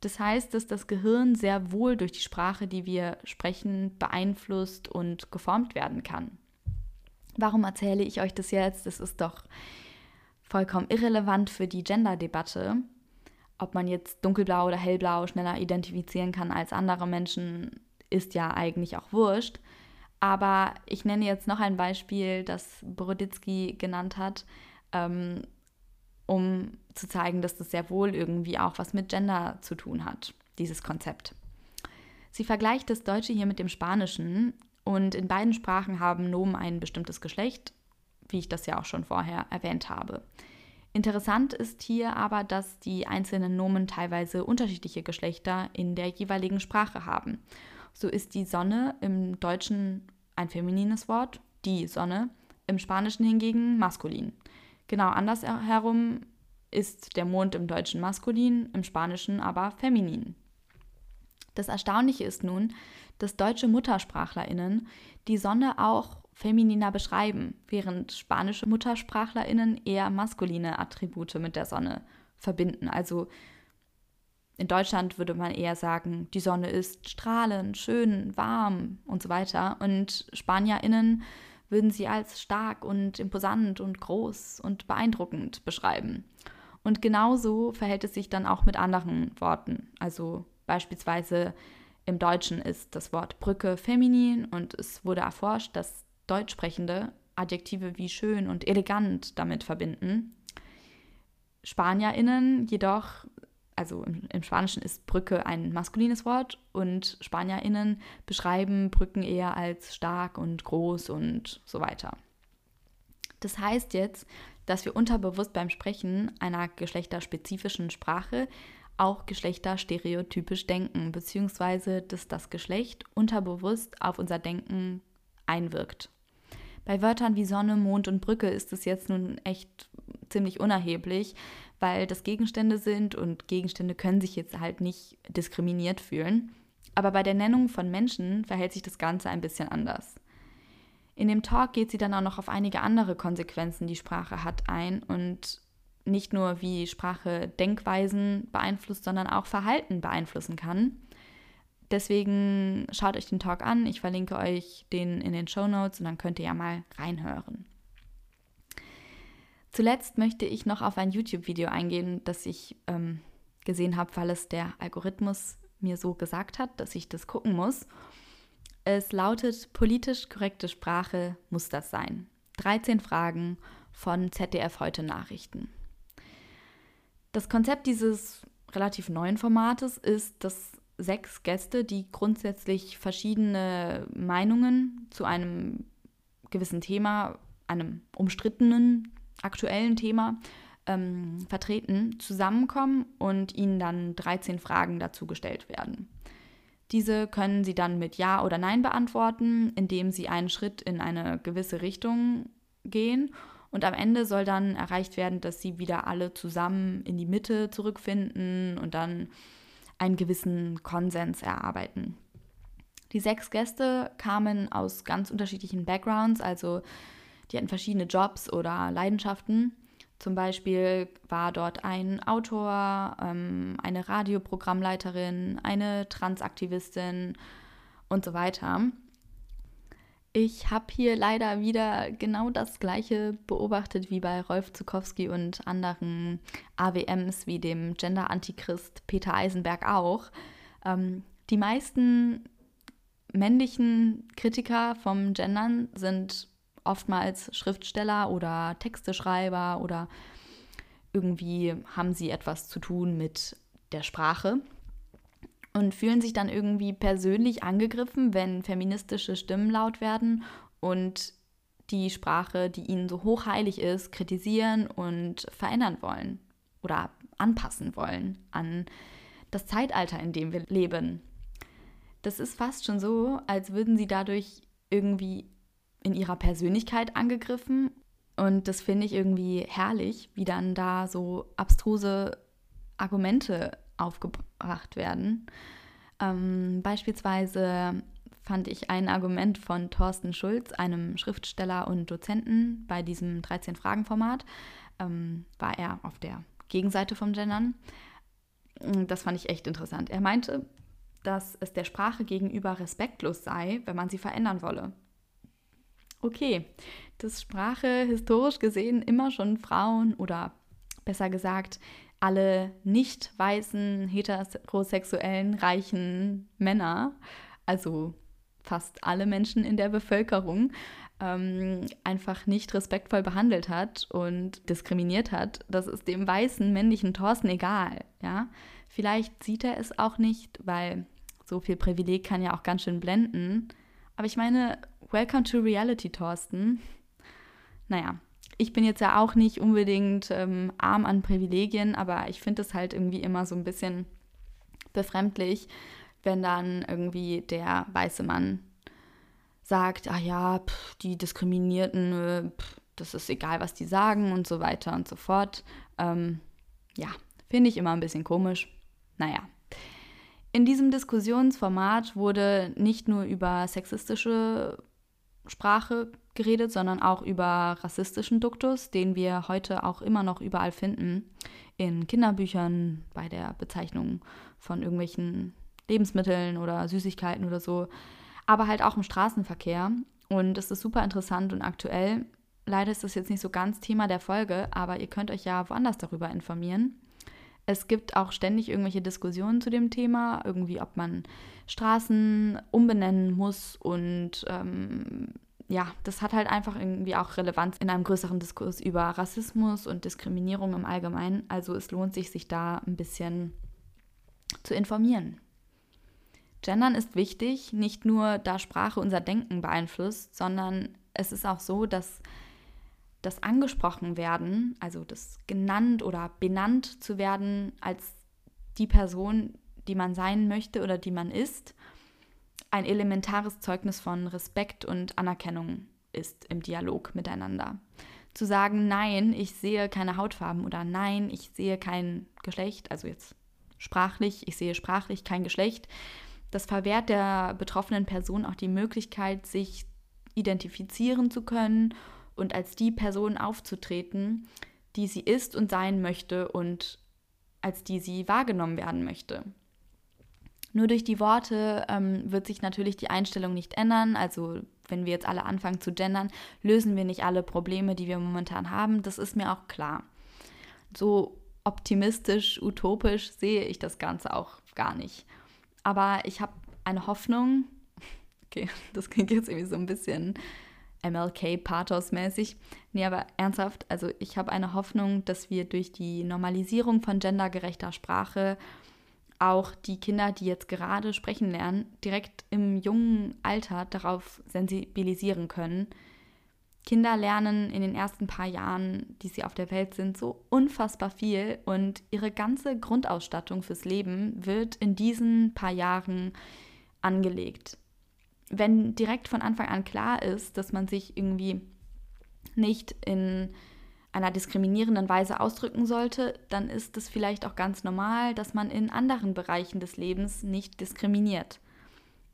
Das heißt, dass das Gehirn sehr wohl durch die Sprache, die wir sprechen, beeinflusst und geformt werden kann. Warum erzähle ich euch das jetzt? Das ist doch vollkommen irrelevant für die Gender-Debatte. Ob man jetzt dunkelblau oder hellblau schneller identifizieren kann als andere Menschen, ist ja eigentlich auch wurscht. Aber ich nenne jetzt noch ein Beispiel, das Boroditsky genannt hat, ähm, um zu zeigen, dass das sehr wohl irgendwie auch was mit Gender zu tun hat, dieses Konzept. Sie vergleicht das Deutsche hier mit dem Spanischen und in beiden Sprachen haben Nomen ein bestimmtes Geschlecht, wie ich das ja auch schon vorher erwähnt habe. Interessant ist hier aber, dass die einzelnen Nomen teilweise unterschiedliche Geschlechter in der jeweiligen Sprache haben. So ist die Sonne im Deutschen ein feminines Wort, die Sonne, im Spanischen hingegen maskulin. Genau andersherum ist der Mond im Deutschen maskulin, im Spanischen aber feminin. Das Erstaunliche ist nun, dass deutsche Muttersprachlerinnen die Sonne auch femininer beschreiben, während spanische Muttersprachlerinnen eher maskuline Attribute mit der Sonne verbinden. Also in Deutschland würde man eher sagen, die Sonne ist strahlend, schön, warm und so weiter. Und Spanierinnen würden sie als stark und imposant und groß und beeindruckend beschreiben. Und genauso verhält es sich dann auch mit anderen Worten. Also beispielsweise im Deutschen ist das Wort Brücke feminin und es wurde erforscht, dass Deutschsprechende Adjektive wie schön und elegant damit verbinden. SpanierInnen jedoch, also im, im, Spanischen ist Brücke ein maskulines Wort und SpanierInnen beschreiben Brücken eher als stark und groß und so weiter. Das heißt jetzt, dass wir unterbewusst beim Sprechen einer geschlechterspezifischen Sprache auch geschlechterstereotypisch denken, beziehungsweise dass das Geschlecht unterbewusst auf unser Denken einwirkt. Bei Wörtern wie Sonne, Mond und Brücke ist es jetzt nun echt ziemlich unerheblich, weil das Gegenstände sind und Gegenstände können sich jetzt halt nicht diskriminiert fühlen. Aber bei der Nennung von Menschen verhält sich das Ganze ein bisschen anders. In dem Talk geht sie dann auch noch auf einige andere Konsequenzen, die Sprache hat, ein und nicht nur wie Sprache Denkweisen beeinflusst, sondern auch Verhalten beeinflussen kann. Deswegen schaut euch den Talk an. Ich verlinke euch den in den Show Notes und dann könnt ihr ja mal reinhören. Zuletzt möchte ich noch auf ein YouTube-Video eingehen, das ich ähm, gesehen habe, weil es der Algorithmus mir so gesagt hat, dass ich das gucken muss. Es lautet, politisch korrekte Sprache muss das sein. 13 Fragen von ZDF heute Nachrichten. Das Konzept dieses relativ neuen Formates ist, dass sechs Gäste, die grundsätzlich verschiedene Meinungen zu einem gewissen Thema, einem umstrittenen aktuellen Thema ähm, vertreten, zusammenkommen und ihnen dann 13 Fragen dazu gestellt werden. Diese können Sie dann mit Ja oder Nein beantworten, indem Sie einen Schritt in eine gewisse Richtung gehen. Und am Ende soll dann erreicht werden, dass Sie wieder alle zusammen in die Mitte zurückfinden und dann einen gewissen Konsens erarbeiten. Die sechs Gäste kamen aus ganz unterschiedlichen Backgrounds, also die hatten verschiedene Jobs oder Leidenschaften. Zum Beispiel war dort ein Autor, ähm, eine Radioprogrammleiterin, eine Transaktivistin und so weiter. Ich habe hier leider wieder genau das gleiche beobachtet wie bei Rolf Zukowski und anderen AWMs wie dem Gender-Antichrist Peter Eisenberg auch. Ähm, die meisten männlichen Kritiker vom Gendern sind oftmals Schriftsteller oder Texteschreiber oder irgendwie haben sie etwas zu tun mit der Sprache und fühlen sich dann irgendwie persönlich angegriffen, wenn feministische Stimmen laut werden und die Sprache, die ihnen so hochheilig ist, kritisieren und verändern wollen oder anpassen wollen an das Zeitalter, in dem wir leben. Das ist fast schon so, als würden sie dadurch irgendwie in ihrer Persönlichkeit angegriffen. Und das finde ich irgendwie herrlich, wie dann da so abstruse Argumente aufgebracht werden. Ähm, beispielsweise fand ich ein Argument von Thorsten Schulz, einem Schriftsteller und Dozenten bei diesem 13-Fragen-Format, ähm, war er auf der Gegenseite vom Gendern. Das fand ich echt interessant. Er meinte, dass es der Sprache gegenüber respektlos sei, wenn man sie verändern wolle. Okay, dass Sprache historisch gesehen immer schon Frauen oder besser gesagt alle nicht weißen, heterosexuellen, reichen Männer, also fast alle Menschen in der Bevölkerung, ähm, einfach nicht respektvoll behandelt hat und diskriminiert hat, das ist dem weißen männlichen Thorsten egal. Ja? Vielleicht sieht er es auch nicht, weil so viel Privileg kann ja auch ganz schön blenden. Aber ich meine, welcome to reality, Thorsten. Naja, ich bin jetzt ja auch nicht unbedingt ähm, arm an Privilegien, aber ich finde es halt irgendwie immer so ein bisschen befremdlich, wenn dann irgendwie der weiße Mann sagt, ah ja, pff, die Diskriminierten, äh, pff, das ist egal, was die sagen und so weiter und so fort. Ähm, ja, finde ich immer ein bisschen komisch. Naja, in diesem Diskussionsformat wurde nicht nur über sexistische Sprache geredet, sondern auch über rassistischen Duktus, den wir heute auch immer noch überall finden. In Kinderbüchern, bei der Bezeichnung von irgendwelchen Lebensmitteln oder Süßigkeiten oder so, aber halt auch im Straßenverkehr. Und es ist super interessant und aktuell. Leider ist das jetzt nicht so ganz Thema der Folge, aber ihr könnt euch ja woanders darüber informieren. Es gibt auch ständig irgendwelche Diskussionen zu dem Thema, irgendwie ob man Straßen umbenennen muss und ähm, ja, das hat halt einfach irgendwie auch Relevanz in einem größeren Diskurs über Rassismus und Diskriminierung im Allgemeinen. Also es lohnt sich, sich da ein bisschen zu informieren. Gendern ist wichtig, nicht nur da Sprache unser Denken beeinflusst, sondern es ist auch so, dass das angesprochen werden, also das genannt oder benannt zu werden als die Person, die man sein möchte oder die man ist, ein elementares Zeugnis von Respekt und Anerkennung ist im Dialog miteinander. Zu sagen, nein, ich sehe keine Hautfarben oder nein, ich sehe kein Geschlecht, also jetzt sprachlich, ich sehe sprachlich kein Geschlecht, das verwehrt der betroffenen Person auch die Möglichkeit, sich identifizieren zu können und als die Person aufzutreten, die sie ist und sein möchte und als die sie wahrgenommen werden möchte. Nur durch die Worte ähm, wird sich natürlich die Einstellung nicht ändern. Also wenn wir jetzt alle anfangen zu gendern, lösen wir nicht alle Probleme, die wir momentan haben. Das ist mir auch klar. So optimistisch, utopisch sehe ich das Ganze auch gar nicht. Aber ich habe eine Hoffnung, (laughs) okay, das klingt jetzt irgendwie so ein bisschen MLK-Pathos-mäßig. Nee, aber ernsthaft, also ich habe eine Hoffnung, dass wir durch die Normalisierung von gendergerechter Sprache auch die Kinder, die jetzt gerade sprechen lernen, direkt im jungen Alter darauf sensibilisieren können. Kinder lernen in den ersten paar Jahren, die sie auf der Welt sind, so unfassbar viel und ihre ganze Grundausstattung fürs Leben wird in diesen paar Jahren angelegt wenn direkt von Anfang an klar ist, dass man sich irgendwie nicht in einer diskriminierenden Weise ausdrücken sollte, dann ist es vielleicht auch ganz normal, dass man in anderen Bereichen des Lebens nicht diskriminiert.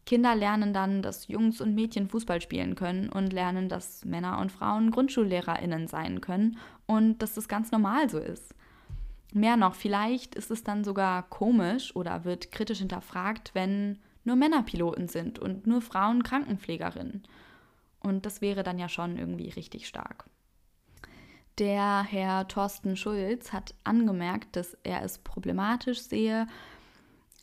Kinder lernen dann, dass Jungs und Mädchen Fußball spielen können und lernen, dass Männer und Frauen Grundschullehrerinnen sein können und dass das ganz normal so ist. Mehr noch, vielleicht ist es dann sogar komisch oder wird kritisch hinterfragt, wenn nur Männer Piloten sind und nur Frauen Krankenpflegerinnen. Und das wäre dann ja schon irgendwie richtig stark. Der Herr Thorsten Schulz hat angemerkt, dass er es problematisch sehe,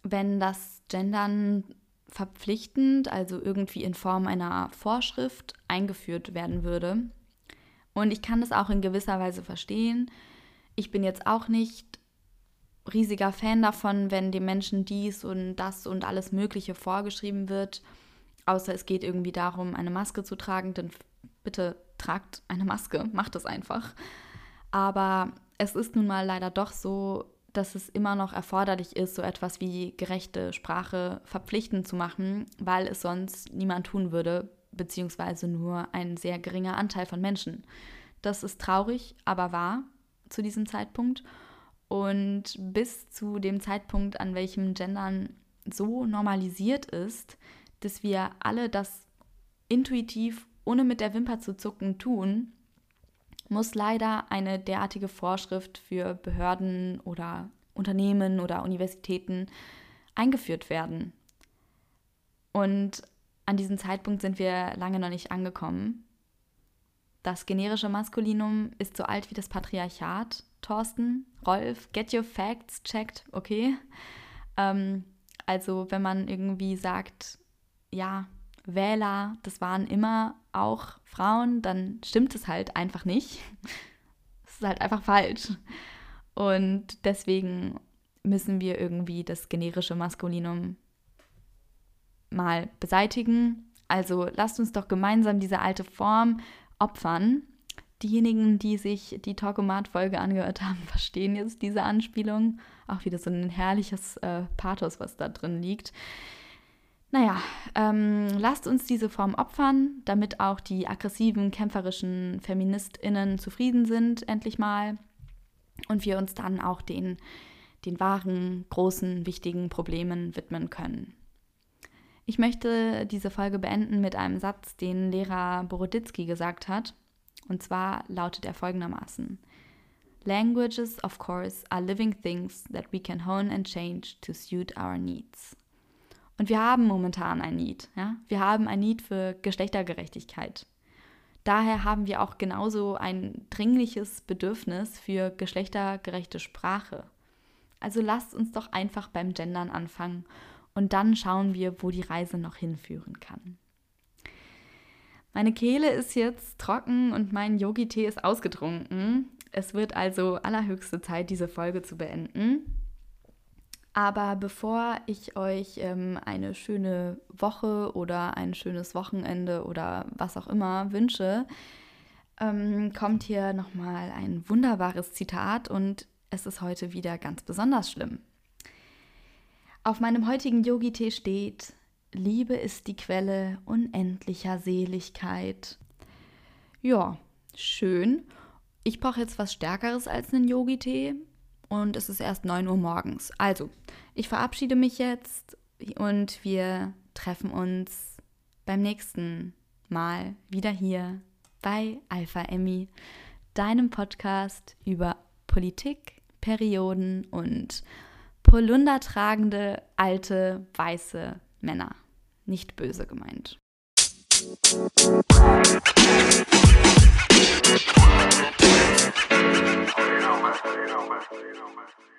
wenn das Gendern verpflichtend, also irgendwie in Form einer Vorschrift eingeführt werden würde. Und ich kann das auch in gewisser Weise verstehen. Ich bin jetzt auch nicht riesiger Fan davon, wenn dem Menschen dies und das und alles Mögliche vorgeschrieben wird. Außer es geht irgendwie darum, eine Maske zu tragen, dann bitte tragt eine Maske, (laughs) macht es einfach. Aber es ist nun mal leider doch so, dass es immer noch erforderlich ist, so etwas wie gerechte Sprache verpflichtend zu machen, weil es sonst niemand tun würde, beziehungsweise nur ein sehr geringer Anteil von Menschen. Das ist traurig, aber wahr zu diesem Zeitpunkt. Und bis zu dem Zeitpunkt, an welchem Gendern so normalisiert ist, dass wir alle das intuitiv, ohne mit der Wimper zu zucken, tun, muss leider eine derartige Vorschrift für Behörden oder Unternehmen oder Universitäten eingeführt werden. Und an diesem Zeitpunkt sind wir lange noch nicht angekommen. Das generische Maskulinum ist so alt wie das Patriarchat Thorsten, Rolf, get your facts checked, okay? Ähm, also wenn man irgendwie sagt, ja, Wähler, das waren immer auch Frauen, dann stimmt es halt einfach nicht. (laughs) Es ist halt einfach falsch. Und deswegen müssen wir irgendwie das generische Maskulinum mal beseitigen. Also lasst uns doch gemeinsam diese alte Form opfern Diejenigen, die sich die Talkomat-Folge angehört haben, (laughs) verstehen jetzt diese Anspielung. Auch wieder so ein herrliches äh, Pathos, was da drin liegt. Naja, ähm, lasst uns diese Form opfern, damit auch die aggressiven, kämpferischen FeministInnen zufrieden sind, endlich mal. Und wir uns dann auch den, den wahren, großen, wichtigen Problemen widmen können. Ich möchte diese Folge beenden mit einem Satz, den Lehrer Boroditsky gesagt hat. Und zwar lautet er folgendermaßen. Languages, of course, are living things that we can hone and change to suit our needs. Und wir haben momentan ein Need. Ja? Wir haben ein Need für Geschlechtergerechtigkeit. Daher haben wir auch genauso ein dringliches Bedürfnis für geschlechtergerechte Sprache. Also lasst uns doch einfach beim Gendern anfangen und dann schauen wir, wo die Reise noch hinführen kann. Meine Kehle ist jetzt trocken und mein Yogi-Tee ist ausgetrunken. Es wird also allerhöchste Zeit, diese Folge zu beenden. Aber bevor ich euch ähm, eine schöne Woche oder ein schönes Wochenende oder was auch immer wünsche, ähm, kommt hier nochmal ein wunderbares Zitat und es ist heute wieder ganz besonders schlimm. Auf meinem heutigen Yogi-Tee steht, Liebe ist die Quelle unendlicher Seligkeit. Ja, schön. Ich brauche jetzt was Stärkeres als einen Yogi-Tee und es ist erst 9 Uhr morgens. Also, ich verabschiede mich jetzt und wir treffen uns beim nächsten Mal wieder hier bei Alpha Emmy, deinem Podcast über Politik, Perioden und polundertragende alte weiße Männer. Nicht böse gemeint. you